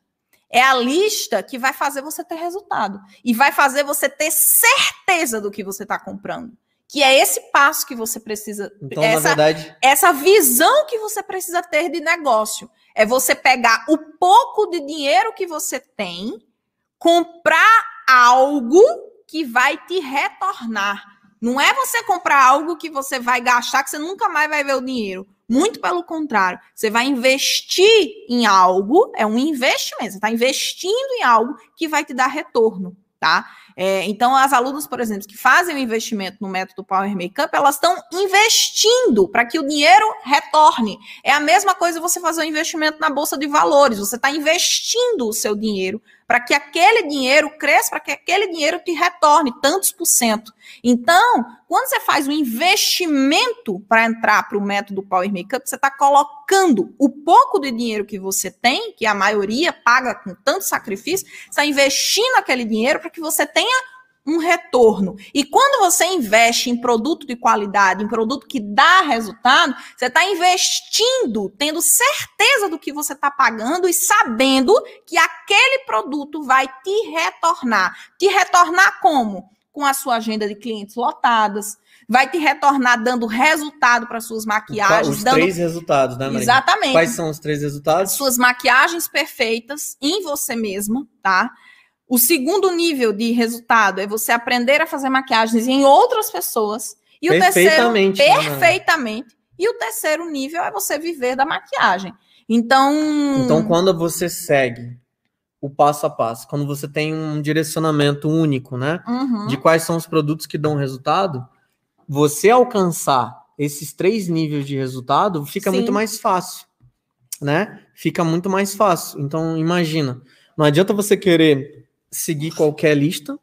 Speaker 2: É a lista que vai fazer você ter resultado. E vai fazer você ter certeza do que você está comprando que é esse passo que você precisa.
Speaker 1: Então, essa, na verdade.
Speaker 2: Essa visão que você precisa ter de negócio. É você pegar o pouco de dinheiro que você tem, comprar algo que vai te retornar. Não é você comprar algo que você vai gastar, que você nunca mais vai ver o dinheiro. Muito pelo contrário, você vai investir em algo, é um investimento, você está investindo em algo que vai te dar retorno, tá? É, então, as alunas, por exemplo, que fazem o investimento no método Power Makeup, elas estão investindo para que o dinheiro retorne. É a mesma coisa você fazer um investimento na bolsa de valores. Você está investindo o seu dinheiro para que aquele dinheiro cresça, para que aquele dinheiro te retorne tantos por cento. Então, quando você faz um investimento para entrar para o método Power Makeup, você está colocando o pouco de dinheiro que você tem, que a maioria paga com tanto sacrifício, está investindo aquele dinheiro para que você tenha um retorno. E quando você investe em produto de qualidade, em produto que dá resultado, você está investindo, tendo certeza do que você está pagando e sabendo que aquele produto vai te retornar. Te retornar como? Com a sua agenda de clientes lotadas, vai te retornar dando resultado para suas maquiagens.
Speaker 1: Os
Speaker 2: dando...
Speaker 1: três resultados, né, Maria?
Speaker 2: Exatamente.
Speaker 1: Quais são os três resultados?
Speaker 2: Suas maquiagens perfeitas em você mesma, tá? O segundo nível de resultado é você aprender a fazer maquiagens em outras pessoas. E o terceiro,
Speaker 1: Perfeitamente, né,
Speaker 2: perfeitamente. E o terceiro nível é você viver da maquiagem. Então,
Speaker 1: Então, quando você segue o passo a passo, quando você tem um direcionamento único, né?
Speaker 2: uhum,
Speaker 1: De quais são os produtos que dão resultado, você alcançar esses três níveis de resultado fica
Speaker 2: Sim.
Speaker 1: muito mais fácil, né? Fica muito mais fácil. Então, imagina, não adianta você querer seguir qualquer lista,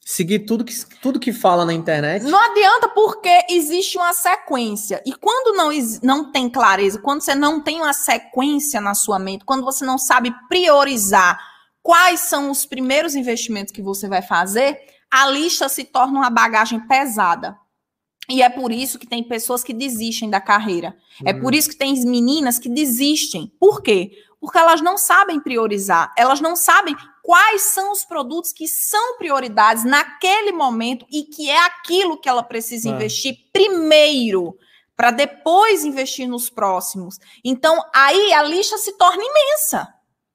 Speaker 1: seguir tudo que, tudo que fala na internet.
Speaker 2: não adianta porque existe uma sequência. E quando não, não tem clareza, quando você não tem uma sequência na sua mente, quando você não sabe priorizar quais são os primeiros investimentos que você vai fazer, a lista se torna uma bagagem pesada. E é por isso que tem pessoas que desistem da carreira. É
Speaker 1: Hum.
Speaker 2: por isso que tem meninas que desistem. Por quê? Porque elas não sabem priorizar, elas não sabem quais são os produtos que são prioridades naquele momento e que é aquilo que ela precisa
Speaker 1: É.
Speaker 2: investir primeiro, para depois investir nos próximos. Então, aí a lista se torna imensa,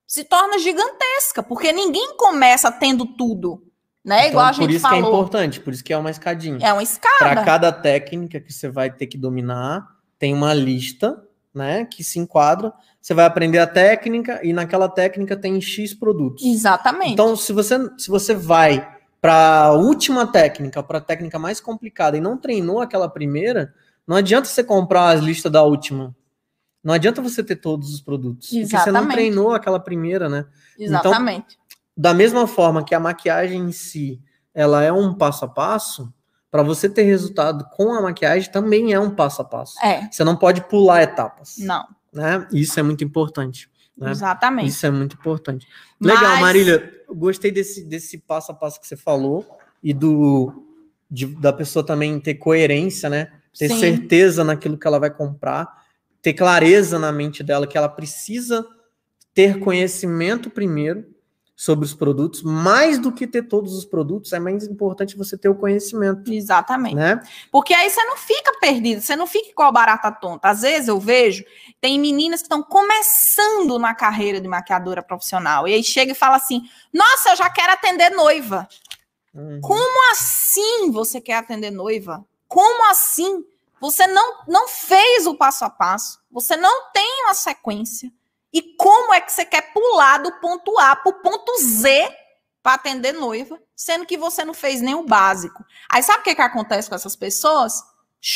Speaker 2: se torna gigantesca, porque ninguém começa tendo tudo, né?
Speaker 1: Então,
Speaker 2: Igual a
Speaker 1: por
Speaker 2: gente
Speaker 1: isso que é importante, por isso que é uma escadinha.
Speaker 2: É uma escada.
Speaker 1: Para cada técnica que você vai ter que dominar, tem uma lista, né, que se enquadra. Você vai aprender a técnica e naquela técnica tem X produtos.
Speaker 2: Exatamente.
Speaker 1: Então, se você se você vai para a última técnica, para a técnica mais complicada e não treinou aquela primeira, não adianta você comprar as listas da última. Não adianta você ter todos os produtos, porque você não
Speaker 2: Exatamente.
Speaker 1: treinou aquela primeira, né?
Speaker 2: Exatamente.
Speaker 1: da mesma forma que a maquiagem em si, ela é um passo a passo, para você ter resultado com a maquiagem também é um passo a passo.
Speaker 2: é.
Speaker 1: Você não pode pular etapas,
Speaker 2: Não,
Speaker 1: né? Isso é muito importante, né?
Speaker 2: exatamente.
Speaker 1: Isso é muito importante. Legal,
Speaker 2: Mas-
Speaker 1: Marília, gostei desse, desse passo a passo que você falou e do de- da pessoa também ter coerência, né? Ter
Speaker 2: Sim.
Speaker 1: certeza naquilo que ela vai comprar, ter clareza na mente dela que ela precisa ter conhecimento primeiro sobre os produtos, mais do que ter todos os produtos, é mais importante você ter o conhecimento,
Speaker 2: Exatamente.
Speaker 1: né?
Speaker 2: Porque aí você não fica perdido, você não fica igual barata tonta. Às vezes eu vejo, tem meninas que estão começando na carreira de maquiadora profissional. E aí chega e fala assim: Nossa, eu já quero atender noiva.
Speaker 1: Uhum.
Speaker 2: Como assim você quer atender noiva? Como assim? Você não, não fez o passo a passo, você não tem uma sequência. E como é que você quer pular do ponto A para o ponto Z para atender noiva, sendo que você não fez nem o básico? Aí sabe o que, que acontece com essas pessoas?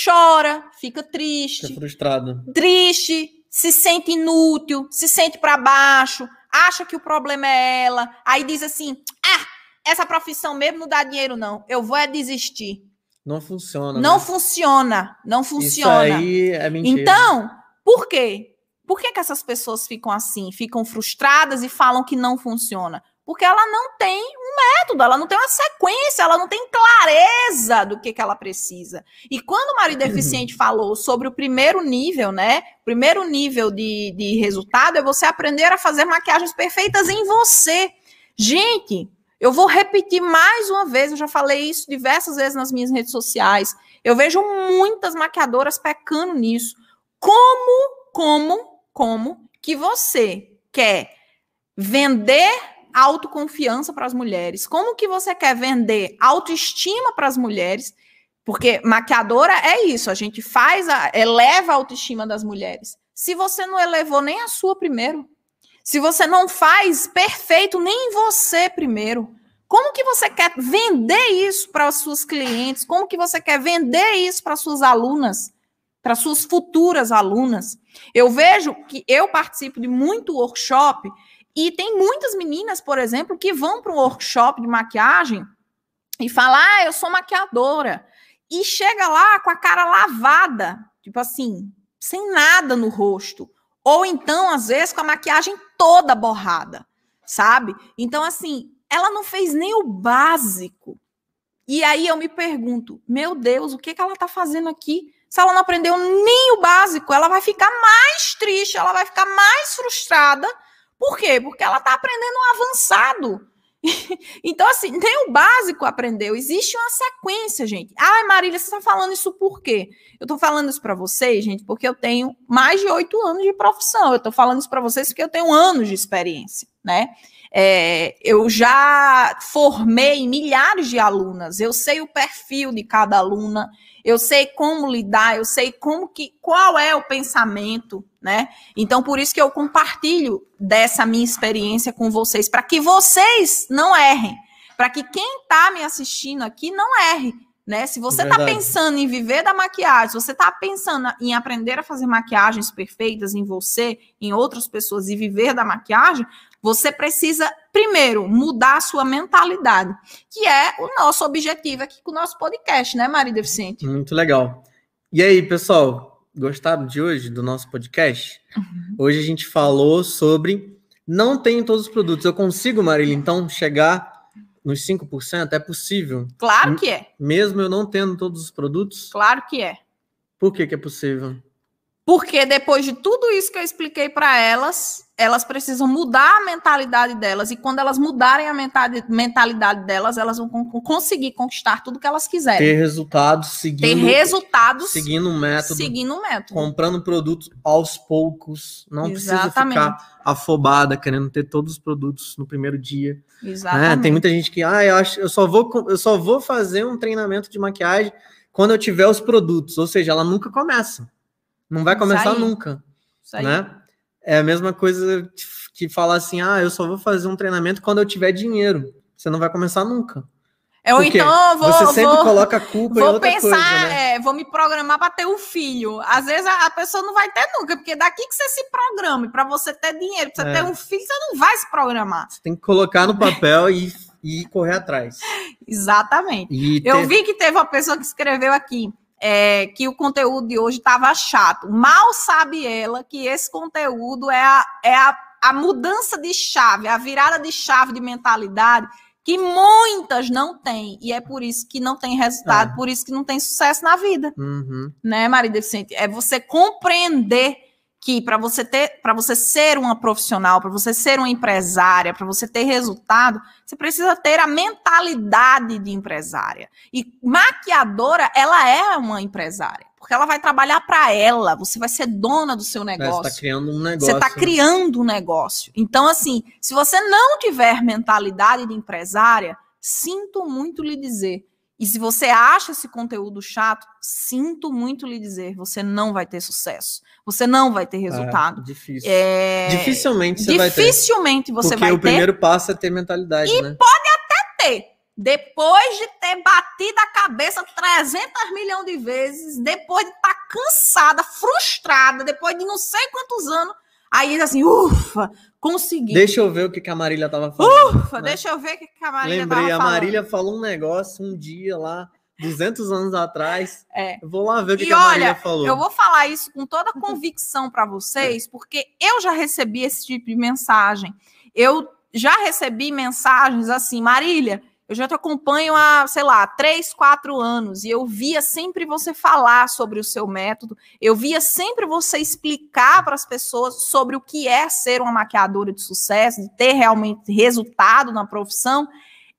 Speaker 2: Chora, fica triste,
Speaker 1: Fica frustrado.
Speaker 2: triste, se sente inútil, se sente para baixo, acha que o problema é ela, aí diz assim: ah, essa profissão mesmo não dá dinheiro, não. Eu vou é desistir.
Speaker 1: Não funciona.
Speaker 2: Não
Speaker 1: né?
Speaker 2: funciona, não
Speaker 1: Isso
Speaker 2: funciona.
Speaker 1: aí é mentira.
Speaker 2: Então, por quê? Por que, que essas pessoas ficam assim, ficam frustradas e falam que não funciona? Porque ela não tem um método, ela não tem uma sequência, ela não tem clareza do que, que ela precisa. E quando o marido deficiente falou sobre o primeiro nível, né? Primeiro nível de, de resultado é você aprender a fazer maquiagens perfeitas em você. Gente, eu vou repetir mais uma vez, eu já falei isso diversas vezes nas minhas redes sociais. Eu vejo muitas maquiadoras pecando nisso. Como, como, como que você quer vender autoconfiança para as mulheres? Como que você quer vender autoestima para as mulheres? Porque maquiadora é isso, a gente faz, a, eleva a autoestima das mulheres. Se você não elevou nem a sua primeiro, se você não faz perfeito nem em você primeiro, como que você quer vender isso para as suas clientes? Como que você quer vender isso para suas alunas, para suas futuras alunas? Eu vejo que eu participo de muito workshop e tem muitas meninas, por exemplo, que vão para um workshop de maquiagem e falam: "Ah, eu sou maquiadora". E chega lá com a cara lavada, tipo assim, sem nada no rosto, ou então às vezes com a maquiagem toda borrada, sabe? Então assim, ela não fez nem o básico. E aí eu me pergunto, meu Deus, o que, que ela está fazendo aqui? Se ela não aprendeu nem o básico, ela vai ficar mais triste, ela vai ficar mais frustrada. Por quê? Porque ela está aprendendo avançado. então, assim, nem o básico aprendeu. Existe uma sequência, gente. Ah, Marília, você está falando isso por quê? Eu estou falando isso para vocês, gente, porque eu tenho mais de oito anos de profissão. Eu estou falando isso para vocês porque eu tenho anos de experiência, né? É, eu já formei milhares de alunas, eu sei o perfil de cada aluna, eu sei como lidar, eu sei como que qual é o pensamento, né? Então por isso que eu compartilho dessa minha experiência com vocês, para que vocês não errem, para que quem está me assistindo aqui não erre. Né? Se você está pensando em viver da maquiagem, se você está pensando em aprender a fazer maquiagens perfeitas em você, em outras pessoas e viver da maquiagem, você precisa, primeiro, mudar a sua mentalidade, que é o nosso objetivo aqui com o nosso podcast, né, Maria Deficiente?
Speaker 1: Muito legal. E aí, pessoal, gostaram de hoje do nosso podcast? Uhum. Hoje a gente falou sobre não tenho todos os produtos. Eu consigo, Marília, então, chegar nos 5%? É possível?
Speaker 2: Claro que é.
Speaker 1: Mesmo eu não tendo todos os produtos?
Speaker 2: Claro que é.
Speaker 1: Por que, que é possível?
Speaker 2: Porque depois de tudo isso que eu expliquei para elas, elas precisam mudar a mentalidade delas. E quando elas mudarem a mentalidade delas, elas vão conseguir conquistar tudo que elas quiserem.
Speaker 1: Ter resultados seguindo.
Speaker 2: Ter resultados.
Speaker 1: Seguindo um método.
Speaker 2: Seguindo um método.
Speaker 1: Comprando produtos aos poucos. Não Exatamente. precisa ficar afobada, querendo ter todos os produtos no primeiro dia.
Speaker 2: Exatamente.
Speaker 1: É, tem muita gente que, ah, eu, acho, eu, só vou, eu só vou fazer um treinamento de maquiagem quando eu tiver os produtos. Ou seja, ela nunca começa. Não vai começar nunca. Isso aí. Né? É a mesma coisa que falar assim: ah, eu só vou fazer um treinamento quando eu tiver dinheiro. Você não vai começar nunca.
Speaker 2: É, ou então vou,
Speaker 1: você sempre
Speaker 2: vou,
Speaker 1: coloca a culpa
Speaker 2: vou
Speaker 1: em outra
Speaker 2: pensar,
Speaker 1: coisa, né?
Speaker 2: é, vou me programar para ter um filho. Às vezes a, a, pessoa não vai ter nunca, porque daqui que você se programe para você ter dinheiro, para você é. ter um filho, você não vai se programar. Você
Speaker 1: tem que colocar no papel e, e correr atrás.
Speaker 2: Exatamente. Eu vi que teve uma pessoa que escreveu aqui é, que o conteúdo de hoje estava chato. Mal sabe ela que esse conteúdo é, a, é a, a mudança de chave, a virada de chave de mentalidade que muitas não têm. E é por isso que não tem resultado, é. por isso que não tem sucesso na vida.
Speaker 1: Uhum.
Speaker 2: Né, Maria Deficiente? É você compreender que para você ter, para você ser uma profissional, para você ser uma empresária, para você ter resultado, você precisa ter a mentalidade de empresária. E maquiadora, ela é uma empresária, porque ela vai trabalhar para ela, você vai ser dona do seu negócio.
Speaker 1: Você está criando um negócio.
Speaker 2: Você está criando um negócio. Então, assim, se você não tiver mentalidade de empresária, sinto muito lhe dizer, e se você acha esse conteúdo chato, sinto muito lhe dizer, você não vai ter sucesso. Você não vai ter é, resultado.
Speaker 1: É, difícil. É... Dificilmente você
Speaker 2: Dificilmente
Speaker 1: vai
Speaker 2: ter.
Speaker 1: você
Speaker 2: vai ter.
Speaker 1: Porque o primeiro passo é ter mentalidade,
Speaker 2: e
Speaker 1: né?
Speaker 2: pode até ter. Depois de ter batido a cabeça 300 milhões de vezes, depois de estar tá cansada, frustrada, depois de não sei quantos anos, aí assim, ufa, consegui.
Speaker 1: Deixa eu ver o que, que a Marília tava falando.
Speaker 2: Ufa, né? deixa eu ver o que, que a Marília
Speaker 1: Lembrei,
Speaker 2: tava
Speaker 1: a Marília falou um negócio um dia lá, 200 anos atrás.
Speaker 2: É.
Speaker 1: Vou lá ver o que,
Speaker 2: e
Speaker 1: que a Marília falou.
Speaker 2: Eu vou falar isso com toda convicção para vocês, porque eu já recebi esse tipo de mensagem. Eu já recebi mensagens assim, Marília, eu já te acompanho há, sei lá, três, quatro anos, e eu via sempre você falar sobre o seu método, eu via sempre você explicar para as pessoas sobre o que é ser uma maquiadora de sucesso, de ter realmente resultado na profissão,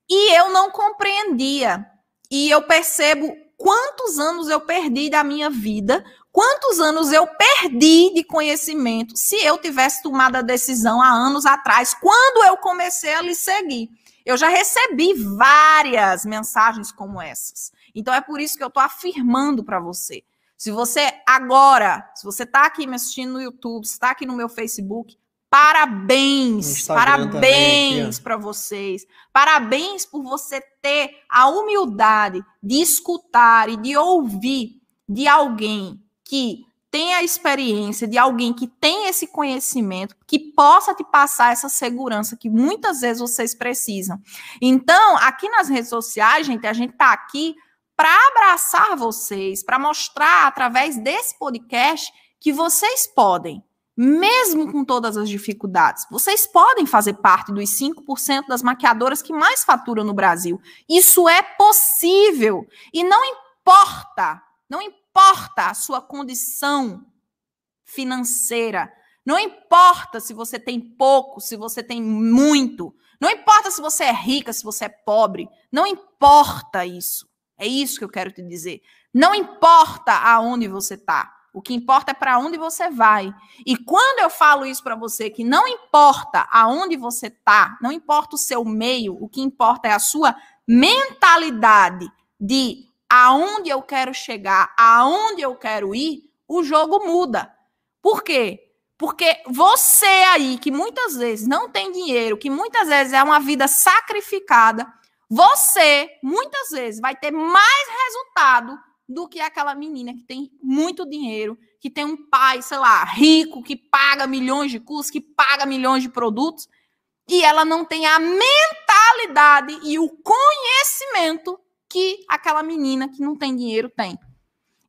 Speaker 2: e eu não compreendia. E eu percebo quantos anos eu perdi da minha vida, quantos anos eu perdi de conhecimento se eu tivesse tomado a decisão há anos atrás, quando eu comecei a lhe seguir. Eu já recebi várias mensagens como essas. Então é por isso que eu estou afirmando para você. Se você agora, se você está aqui me assistindo no YouTube, está aqui no meu Facebook, parabéns, parabéns para vocês. Parabéns por você ter a humildade de escutar e de ouvir de alguém que tem a experiência de alguém que tem esse conhecimento, que possa te passar essa segurança que muitas vezes vocês precisam. Então, aqui nas redes sociais, gente, a gente está aqui para abraçar vocês, para mostrar através desse podcast que vocês podem, mesmo com todas as dificuldades. Vocês podem fazer parte dos 5% das maquiadoras que mais faturam no Brasil. Isso é possível. E não importa, não importa a sua condição financeira. Não importa se você tem pouco, se você tem muito. Não importa se você é rica, se você é pobre. Não importa isso. É isso que eu quero te dizer. Não importa aonde você está. O que importa é para onde você vai. E quando eu falo isso para você, que não importa aonde você está, não importa o seu meio, o que importa é a sua mentalidade de aonde eu quero chegar, aonde eu quero ir, o jogo muda. Por quê? Porque você aí, que muitas vezes não tem dinheiro, que muitas vezes é uma vida sacrificada, você, muitas vezes, vai ter mais resultado do que aquela menina que tem muito dinheiro, que tem um pai, sei lá, rico, que paga milhões de custos, que paga milhões de produtos, e ela não tem a mentalidade e o conhecimento que aquela menina que não tem dinheiro tem.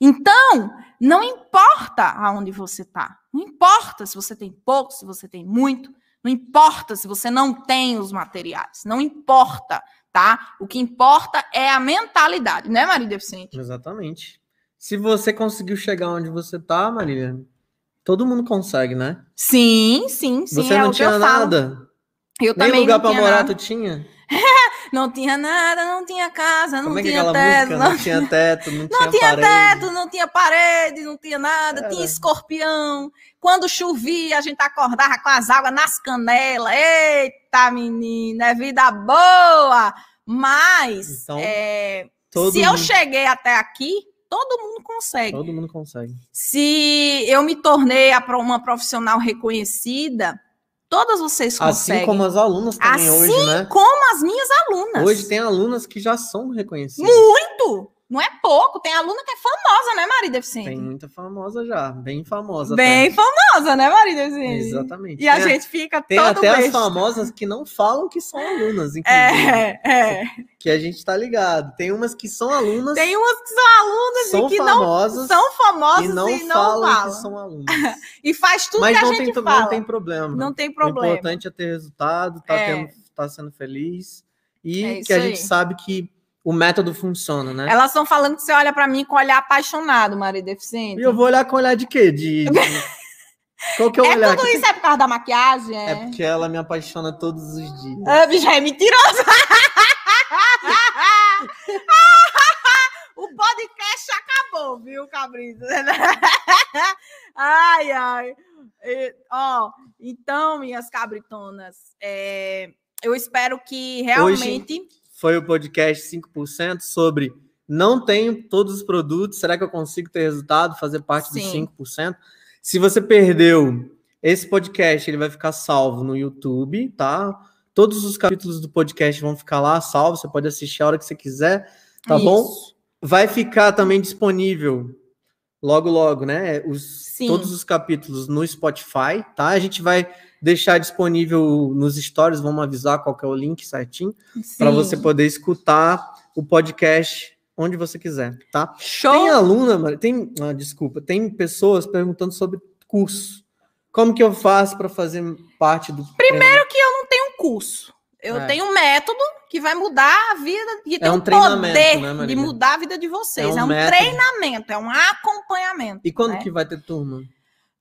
Speaker 2: Então, não importa aonde você está, não importa se você tem pouco, se você tem muito, não importa se você não tem os materiais, não importa tá? O que importa é a mentalidade, né, Maria Deficiente?
Speaker 1: Exatamente. Se você conseguiu chegar onde você tá, Maria, todo mundo consegue, né?
Speaker 2: Sim, sim, sim.
Speaker 1: Você é não tinha nada.
Speaker 2: Eu
Speaker 1: Nem
Speaker 2: também
Speaker 1: lugar para morar
Speaker 2: nada.
Speaker 1: tu tinha?
Speaker 2: não tinha nada, não tinha casa, não
Speaker 1: Como é é
Speaker 2: tinha teto,
Speaker 1: música?
Speaker 2: não,
Speaker 1: Não tinha teto, não,
Speaker 2: não
Speaker 1: tinha,
Speaker 2: tinha
Speaker 1: parede.
Speaker 2: teto, não tinha parede, não tinha nada,
Speaker 1: Era.
Speaker 2: tinha escorpião. Quando chovia, a gente acordava com as águas nas canelas. Eita, menina, é vida boa! Mas
Speaker 1: Então,
Speaker 2: é, se eu
Speaker 1: mundo,
Speaker 2: cheguei até aqui, todo mundo consegue.
Speaker 1: todo mundo consegue.
Speaker 2: Se eu me tornei uma profissional reconhecida, todas vocês conseguem.
Speaker 1: Assim como as alunas também
Speaker 2: Assim
Speaker 1: hoje, né?
Speaker 2: como as minhas alunas.
Speaker 1: Hoje tem alunas que já são reconhecidas.
Speaker 2: Muito! Não é pouco. Tem aluna que é famosa, né, Maria Deficiente?
Speaker 1: Tem muita famosa já, bem famosa.
Speaker 2: Bem
Speaker 1: até.
Speaker 2: famosa, né, Maria Deficiente?
Speaker 1: Exatamente.
Speaker 2: E a
Speaker 1: Tem
Speaker 2: gente fica
Speaker 1: Tem até as famosas que não falam que são alunas, inclusive.
Speaker 2: É, é.
Speaker 1: Que a gente tá ligado. Tem umas que são alunas,
Speaker 2: Tem umas que são alunas
Speaker 1: são
Speaker 2: e que não
Speaker 1: famosas
Speaker 2: são famosas
Speaker 1: e não,
Speaker 2: e não
Speaker 1: falam
Speaker 2: falam.
Speaker 1: que são alunas.
Speaker 2: E faz tudo
Speaker 1: Mas
Speaker 2: que a
Speaker 1: não
Speaker 2: gente
Speaker 1: tem,
Speaker 2: fala.
Speaker 1: não tem problema.
Speaker 2: Não tem
Speaker 1: O
Speaker 2: problema.
Speaker 1: importante é ter resultado, tá,
Speaker 2: É.
Speaker 1: tendo, tá sendo feliz. E
Speaker 2: É
Speaker 1: que a gente
Speaker 2: aí.
Speaker 1: sabe que o método funciona, né?
Speaker 2: Elas estão falando que você olha pra mim com olhar apaixonado, Maria Deficiente.
Speaker 1: E eu vou olhar com olhar de quê? De, de- Qual que é o
Speaker 2: É
Speaker 1: olhar?
Speaker 2: tudo isso é por causa da maquiagem? É,
Speaker 1: É porque ela me apaixona todos os dias.
Speaker 2: Ah, bicho, é mentirosa. o podcast acabou, viu, Cabrito? ai, ai. E, ó, então, minhas cabritonas, é, eu espero que realmente...
Speaker 1: Foi o podcast 5% sobre não tenho todos os produtos, será que eu consigo ter resultado, fazer parte
Speaker 2: Sim.
Speaker 1: dos 5%? Se você perdeu esse podcast, ele vai ficar salvo no YouTube, tá? Todos os capítulos do podcast vão ficar lá salvos, você pode assistir a hora que você quiser, tá bom?
Speaker 2: Isso.
Speaker 1: Vai ficar também disponível logo, logo, né? Os,
Speaker 2: Sim.
Speaker 1: todos os capítulos no Spotify, tá? A gente vai deixar disponível nos stories, vamos avisar qual é o link certinho, para você poder escutar o podcast onde você quiser, tá?
Speaker 2: Show!
Speaker 1: Tem aluna, tem, ah, desculpa, tem pessoas perguntando sobre curso. Como que eu faço para fazer parte do
Speaker 2: Primeiro que eu não tenho um curso. Eu
Speaker 1: É.
Speaker 2: tenho um método que vai mudar a vida, que tem
Speaker 1: um
Speaker 2: poder
Speaker 1: né,
Speaker 2: de mudar a vida de vocês.
Speaker 1: É
Speaker 2: É
Speaker 1: um
Speaker 2: um,
Speaker 1: método.
Speaker 2: treinamento, é um acompanhamento.
Speaker 1: E quando
Speaker 2: né?
Speaker 1: que vai ter turma?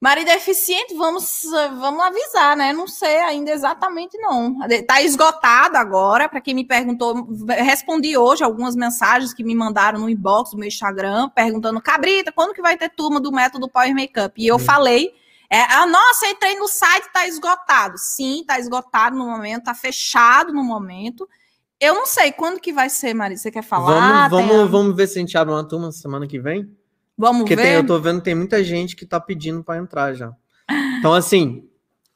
Speaker 2: Maria Deficiente, vamos, eh, vamos avisar, né? Não sei ainda exatamente, não. Tá esgotado agora, para quem me perguntou, respondi hoje algumas mensagens que me mandaram no inbox do meu Instagram, perguntando, Cabrita, quando que vai ter turma do método Power Makeup? E eu
Speaker 1: Hum.
Speaker 2: falei, é, ah, nossa, entrei no site, tá esgotado. Sim, tá esgotado no momento, tá fechado no momento. Eu não sei quando que vai ser, Maria. Você quer falar?
Speaker 1: vamos,
Speaker 2: Tem-
Speaker 1: vamos, vamos ver se a gente abre uma turma semana que vem?
Speaker 2: Vamos
Speaker 1: Porque
Speaker 2: ver?
Speaker 1: tem, eu tô vendo que tem muita gente que tá pedindo para entrar já. Então, assim,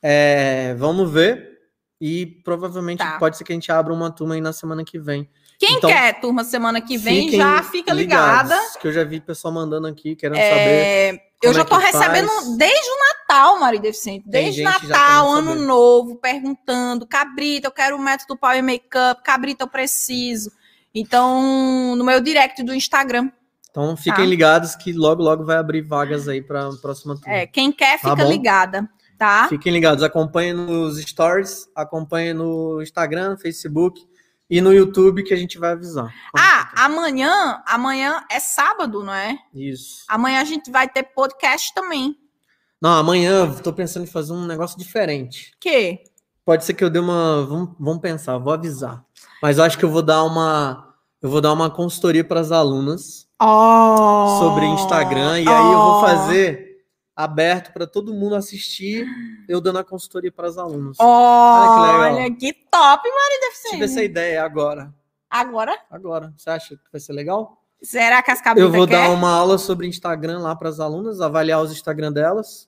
Speaker 1: é, vamos ver. E provavelmente
Speaker 2: Tá.
Speaker 1: pode ser que a gente abra uma turma aí na semana que vem.
Speaker 2: Quem
Speaker 1: Então,
Speaker 2: quer turma semana que vem, já fica ligada.
Speaker 1: Que eu já vi pessoal mandando aqui, querendo saber.
Speaker 2: É, eu
Speaker 1: como
Speaker 2: já
Speaker 1: é
Speaker 2: tô recebendo
Speaker 1: faz.
Speaker 2: desde o Natal, Maria Deficiente. Desde Natal, Ano
Speaker 1: saber.
Speaker 2: Novo, perguntando. Cabrita, eu quero o método Power Makeup. Cabrita, eu preciso. Então, no meu direct do Instagram.
Speaker 1: Então fiquem
Speaker 2: Tá.
Speaker 1: ligados que logo, logo vai abrir vagas aí para a próxima turma.
Speaker 2: É, quem quer,
Speaker 1: Tá
Speaker 2: fica
Speaker 1: bom.
Speaker 2: ligada. tá?
Speaker 1: Fiquem ligados, acompanhem nos stories, acompanhem no Instagram, Facebook e no YouTube que a gente vai avisar.
Speaker 2: Ah, amanhã, amanhã é sábado, não é?
Speaker 1: Isso.
Speaker 2: Amanhã a gente vai ter podcast também.
Speaker 1: Não, amanhã eu tô pensando em fazer um negócio diferente.
Speaker 2: Que?
Speaker 1: Pode ser que eu dê uma. Vamos, vamos pensar, vou avisar. Mas eu acho que eu vou dar uma. Eu vou dar uma consultoria para as alunas
Speaker 2: Oh,
Speaker 1: sobre Instagram. E aí eu vou fazer aberto para todo mundo assistir, eu dando a consultoria para as alunas.
Speaker 2: Olha,
Speaker 1: Olha
Speaker 2: que, top, Maria
Speaker 1: Tive
Speaker 2: Deficiente.
Speaker 1: essa ideia agora.
Speaker 2: Agora,
Speaker 1: Agora. Você acha que vai ser legal?
Speaker 2: será que as cabritas
Speaker 1: Eu vou
Speaker 2: quer?
Speaker 1: dar uma aula sobre Instagram lá para as alunas, avaliar os Instagram delas.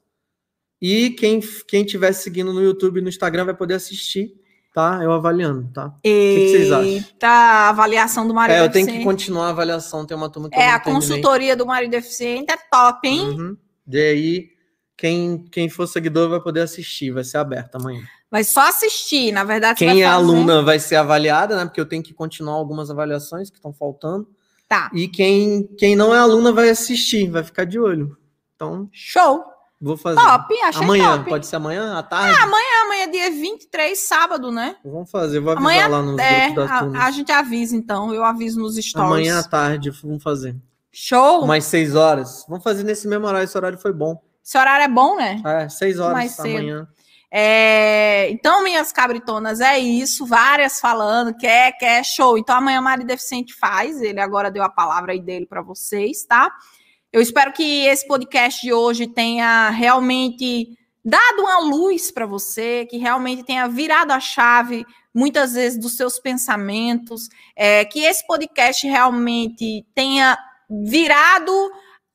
Speaker 1: E quem, quem estiver seguindo no YouTube e no Instagram vai poder assistir, tá? Eu avaliando, tá? que vocês acham?
Speaker 2: Eita, avaliação do marido
Speaker 1: É, eu tenho que continuar a avaliação. Tem uma turma que eu
Speaker 2: É, a
Speaker 1: terminei.
Speaker 2: consultoria do marido deficiente é top, hein?
Speaker 1: Uhum. E aí, quem, quem for seguidor vai poder assistir, vai ser aberto amanhã.
Speaker 2: Vai só assistir, na verdade. você
Speaker 1: Quem
Speaker 2: vai
Speaker 1: é
Speaker 2: fazer-
Speaker 1: aluna vai ser avaliada, né? Porque eu tenho que continuar algumas avaliações que estão faltando.
Speaker 2: Tá,
Speaker 1: E quem, quem não é aluna vai assistir, vai ficar de olho. Então,
Speaker 2: show.
Speaker 1: Vou fazer.
Speaker 2: Top, achei
Speaker 1: amanhã,
Speaker 2: top.
Speaker 1: pode ser amanhã, à tarde?
Speaker 2: Amanhã, amanhã é dia 23, sábado, né?
Speaker 1: Vamos fazer, vou avisar
Speaker 2: Amanhã
Speaker 1: lá nos
Speaker 2: É,
Speaker 1: grupos turmas.
Speaker 2: a, a gente avisa então, eu aviso nos stories.
Speaker 1: Amanhã à tarde, vamos fazer.
Speaker 2: Show.
Speaker 1: Umas seis horas. Vamos fazer nesse mesmo horário, esse horário foi bom.
Speaker 2: Esse horário é bom, né?
Speaker 1: É, seis horas
Speaker 2: Mais cedo.
Speaker 1: amanhã.
Speaker 2: É, então, minhas cabritonas, é isso. Várias falando, quer, quer, show. Então, amanhã o Mari Deficiente faz. Ele agora deu a palavra aí dele para vocês, tá? Eu espero que esse podcast de hoje tenha realmente dado uma luz para você, que realmente tenha virado a chave, muitas vezes, dos seus pensamentos. é, que esse podcast realmente tenha virado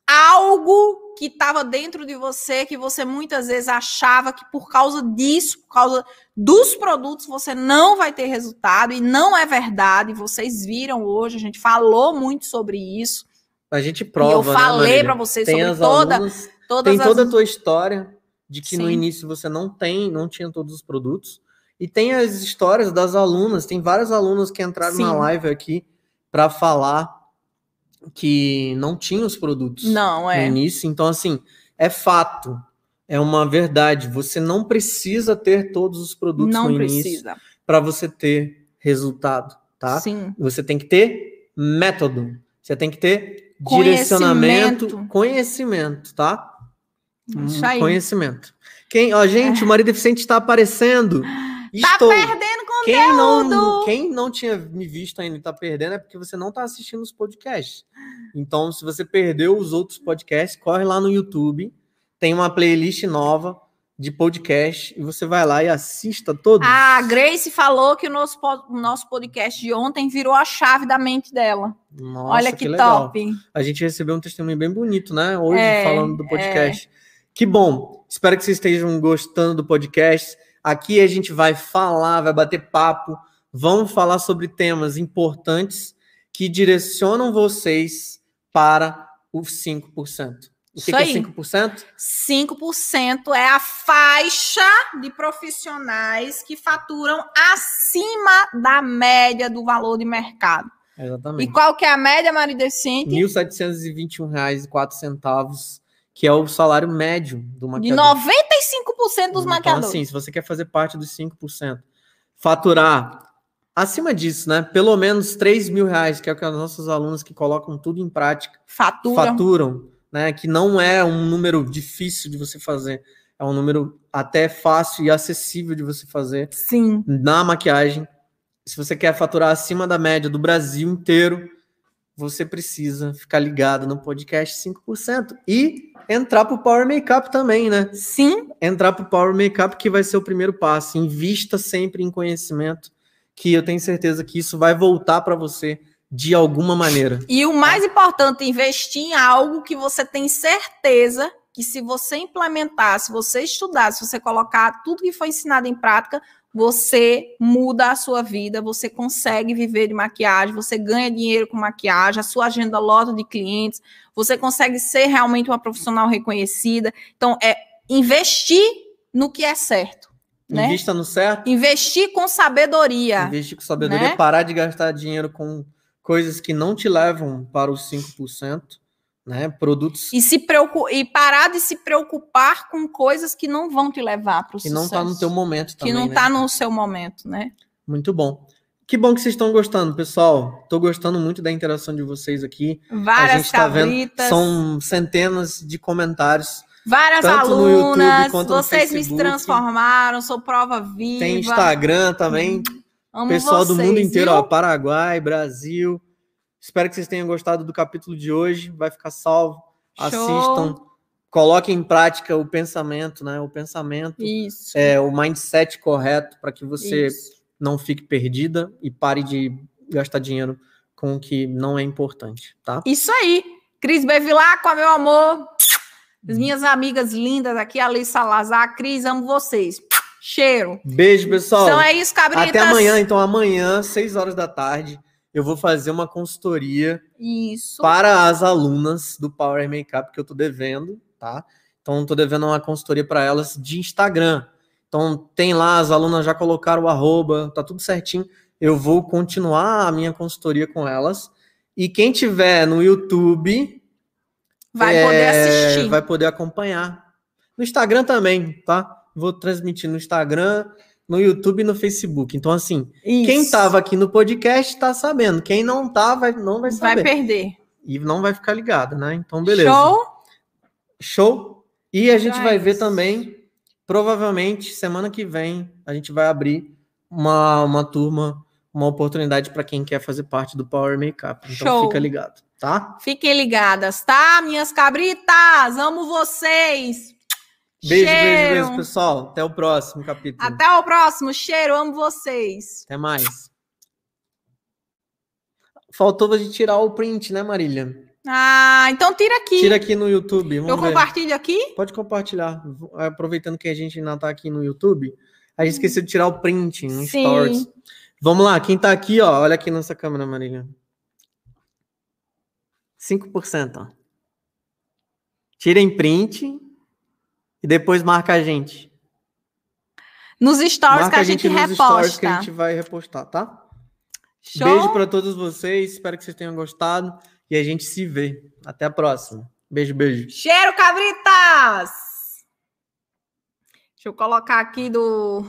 Speaker 2: algo que estava dentro de você, que você muitas vezes achava que por causa disso, por causa dos produtos, você não vai ter resultado, e não é verdade. Vocês viram hoje, a gente falou muito sobre isso.
Speaker 1: A gente
Speaker 2: e
Speaker 1: prova,
Speaker 2: eu
Speaker 1: né,
Speaker 2: falei
Speaker 1: Marília?
Speaker 2: para vocês
Speaker 1: Tem
Speaker 2: sobre
Speaker 1: as
Speaker 2: toda,
Speaker 1: alunas,
Speaker 2: todas
Speaker 1: tem
Speaker 2: as.
Speaker 1: toda a tua história de que no
Speaker 2: Sim.
Speaker 1: início você não tem, não tinha todos os produtos. E tem as histórias das alunas, tem várias alunas que entraram na
Speaker 2: Sim.
Speaker 1: live aqui para falar que não tinham os produtos
Speaker 2: Não,
Speaker 1: no
Speaker 2: é.
Speaker 1: início. Então, assim, é fato, é uma verdade. Você não precisa ter todos os produtos
Speaker 2: Não
Speaker 1: no início para você ter resultado, tá?
Speaker 2: Sim.
Speaker 1: Você tem que ter método. Você tem que ter. Direcionamento, conhecimento, tá?
Speaker 2: Isso
Speaker 1: Hum,
Speaker 2: aí.
Speaker 1: Conhecimento. Quem, ó, gente, o marido deficiente está aparecendo.
Speaker 2: Tá
Speaker 1: Estou.
Speaker 2: perdendo
Speaker 1: Quem não,
Speaker 2: conteúdo.
Speaker 1: quem não tinha me visto ainda e tá perdendo é porque você não tá assistindo os podcasts. Então, se você perdeu os outros podcasts, corre lá no YouTube. Tem uma playlist nova de podcast e você vai lá e assista todos.
Speaker 2: A Grace falou que o nosso, o nosso podcast de ontem virou a chave da mente dela.
Speaker 1: Nossa,
Speaker 2: Olha que,
Speaker 1: legal.
Speaker 2: top.
Speaker 1: A gente recebeu um testemunho bem bonito, né? Hoje,
Speaker 2: É,
Speaker 1: falando do podcast. Que bom. Espero que vocês estejam gostando do podcast. Aqui a gente vai falar, vai bater papo. Vamos falar sobre temas importantes que direcionam vocês para os 5%. O que,
Speaker 2: Isso
Speaker 1: que é
Speaker 2: aí.
Speaker 1: 5%?
Speaker 2: 5% é a faixa de profissionais que faturam acima da média do valor de mercado. E
Speaker 1: Exatamente.
Speaker 2: qual que é a média, Mari Decente?
Speaker 1: R$ 1.721,04, que é o salário médio do
Speaker 2: De
Speaker 1: maquiador.
Speaker 2: 95% dos
Speaker 1: Então,
Speaker 2: maquiadores.
Speaker 1: assim, se você quer fazer parte dos 5%, faturar acima disso, né? Pelo menos 3 mil reais, que é o que as nossas alunas que colocam tudo em prática
Speaker 2: Faturam.
Speaker 1: faturam, né? Que não é um número difícil de você fazer, é um número até fácil e acessível de você fazer
Speaker 2: Sim.
Speaker 1: na maquiagem. Se você quer faturar acima da média do Brasil inteiro, você precisa ficar ligado no podcast 5% e entrar pro Power Makeup também, né?
Speaker 2: Sim.
Speaker 1: entrar para o Power Makeup, que vai ser o primeiro passo. Invista sempre em conhecimento, que eu tenho certeza que isso vai voltar para você de alguma maneira.
Speaker 2: E o mais importante, investir em algo que você tem certeza que se você implementar, se você estudar, se você colocar tudo que foi ensinado em prática, você muda a sua vida, você consegue viver de maquiagem, você ganha dinheiro com maquiagem, a sua agenda lota de clientes, você consegue ser realmente uma profissional reconhecida. Então, é investir no que é certo, né?
Speaker 1: Invista no certo,
Speaker 2: Investir com sabedoria.
Speaker 1: investir com sabedoria,
Speaker 2: Né?
Speaker 1: parar de gastar dinheiro com coisas que não te levam para os 5%, né? Produtos
Speaker 2: E, se e parar de se preocupar com coisas que não vão te levar para o
Speaker 1: que
Speaker 2: sucesso.
Speaker 1: não tá no teu momento
Speaker 2: Que
Speaker 1: também,
Speaker 2: não
Speaker 1: né?
Speaker 2: tá no seu momento, né?
Speaker 1: Muito bom. Que bom que vocês estão gostando, pessoal. Tô gostando muito da interação de vocês aqui. a
Speaker 2: Várias
Speaker 1: gente tá vendo, são centenas de comentários.
Speaker 2: várias
Speaker 1: tanto no YouTube
Speaker 2: alunas.
Speaker 1: quanto no
Speaker 2: Vocês me
Speaker 1: Facebook.
Speaker 2: transformaram, sou prova viva.
Speaker 1: Tem Instagram também.
Speaker 2: Amo
Speaker 1: Pessoal do
Speaker 2: vocês,
Speaker 1: mundo inteiro,
Speaker 2: viu?
Speaker 1: ó, Paraguai, Brasil. Espero que vocês tenham gostado do capítulo de hoje. Vai ficar salvo.
Speaker 2: Show.
Speaker 1: Assistam. Coloquem em prática o pensamento, né? O pensamento,
Speaker 2: Isso.
Speaker 1: é o mindset correto para que você
Speaker 2: isso.
Speaker 1: não fique perdida e pare de gastar dinheiro com o que não é importante, tá?
Speaker 2: Isso aí. Cris Bevilacqua, meu amor. As minhas amigas lindas aqui, Alice Salazar. Cris, amo vocês. Cheiro.
Speaker 1: Beijo, pessoal.
Speaker 2: Então é isso, cabritas.
Speaker 1: Até amanhã, então amanhã, 6 horas da tarde, eu vou fazer uma consultoria
Speaker 2: Isso.
Speaker 1: para as alunas do Power Makeup que eu tô devendo, tá? Então tô devendo uma consultoria para elas de Instagram. Então tem lá, as alunas já colocaram o arroba, tá tudo certinho. Eu vou continuar a minha consultoria com elas. E quem tiver no YouTube
Speaker 2: Vai
Speaker 1: é,
Speaker 2: poder assistir.
Speaker 1: vai poder acompanhar. No Instagram também, tá? Vou transmitir no Instagram, no YouTube e no Facebook. Então, assim, quem
Speaker 2: Isso.
Speaker 1: tava aqui no podcast tá sabendo. Quem não tá, vai, não vai
Speaker 2: vai
Speaker 1: saber.
Speaker 2: perder.
Speaker 1: E não vai ficar ligado, né? Então, beleza.
Speaker 2: Show?
Speaker 1: Show. E a gente vai ver também, provavelmente, semana que vem, a gente vai abrir uma, uma turma, uma oportunidade para quem quer fazer parte do Power Makeup. Então,
Speaker 2: Show.
Speaker 1: fica ligado, tá?
Speaker 2: Fiquem ligadas, tá? Minhas cabritas, amo vocês.
Speaker 1: Beijo,
Speaker 2: Cheiro.
Speaker 1: beijo, beijo, pessoal. Até o próximo capítulo.
Speaker 2: Até o próximo. Cheiro, amo vocês.
Speaker 1: Até mais. Faltou a gente tirar o print, né, Marília?
Speaker 2: Ah, então tira aqui.
Speaker 1: Tira aqui no YouTube.
Speaker 2: Eu
Speaker 1: ver.
Speaker 2: compartilho aqui?
Speaker 1: Pode compartilhar. Aproveitando que a gente ainda tá aqui no YouTube, a gente esqueceu de tirar o print no
Speaker 2: Sim.
Speaker 1: Stories. Vamos lá, quem tá aqui, ó, olha aqui nessa câmera, Marília. 5%, ó. Tirem print e depois marca a gente.
Speaker 2: Nos stories que a gente,
Speaker 1: nos
Speaker 2: reposta.
Speaker 1: stories que a gente vai repostar, tá?
Speaker 2: Show?
Speaker 1: Beijo pra todos vocês, espero que vocês tenham gostado e a gente se vê. Até a próxima. Beijo, beijo.
Speaker 2: Cheiro, cabritas! Deixa eu colocar aqui do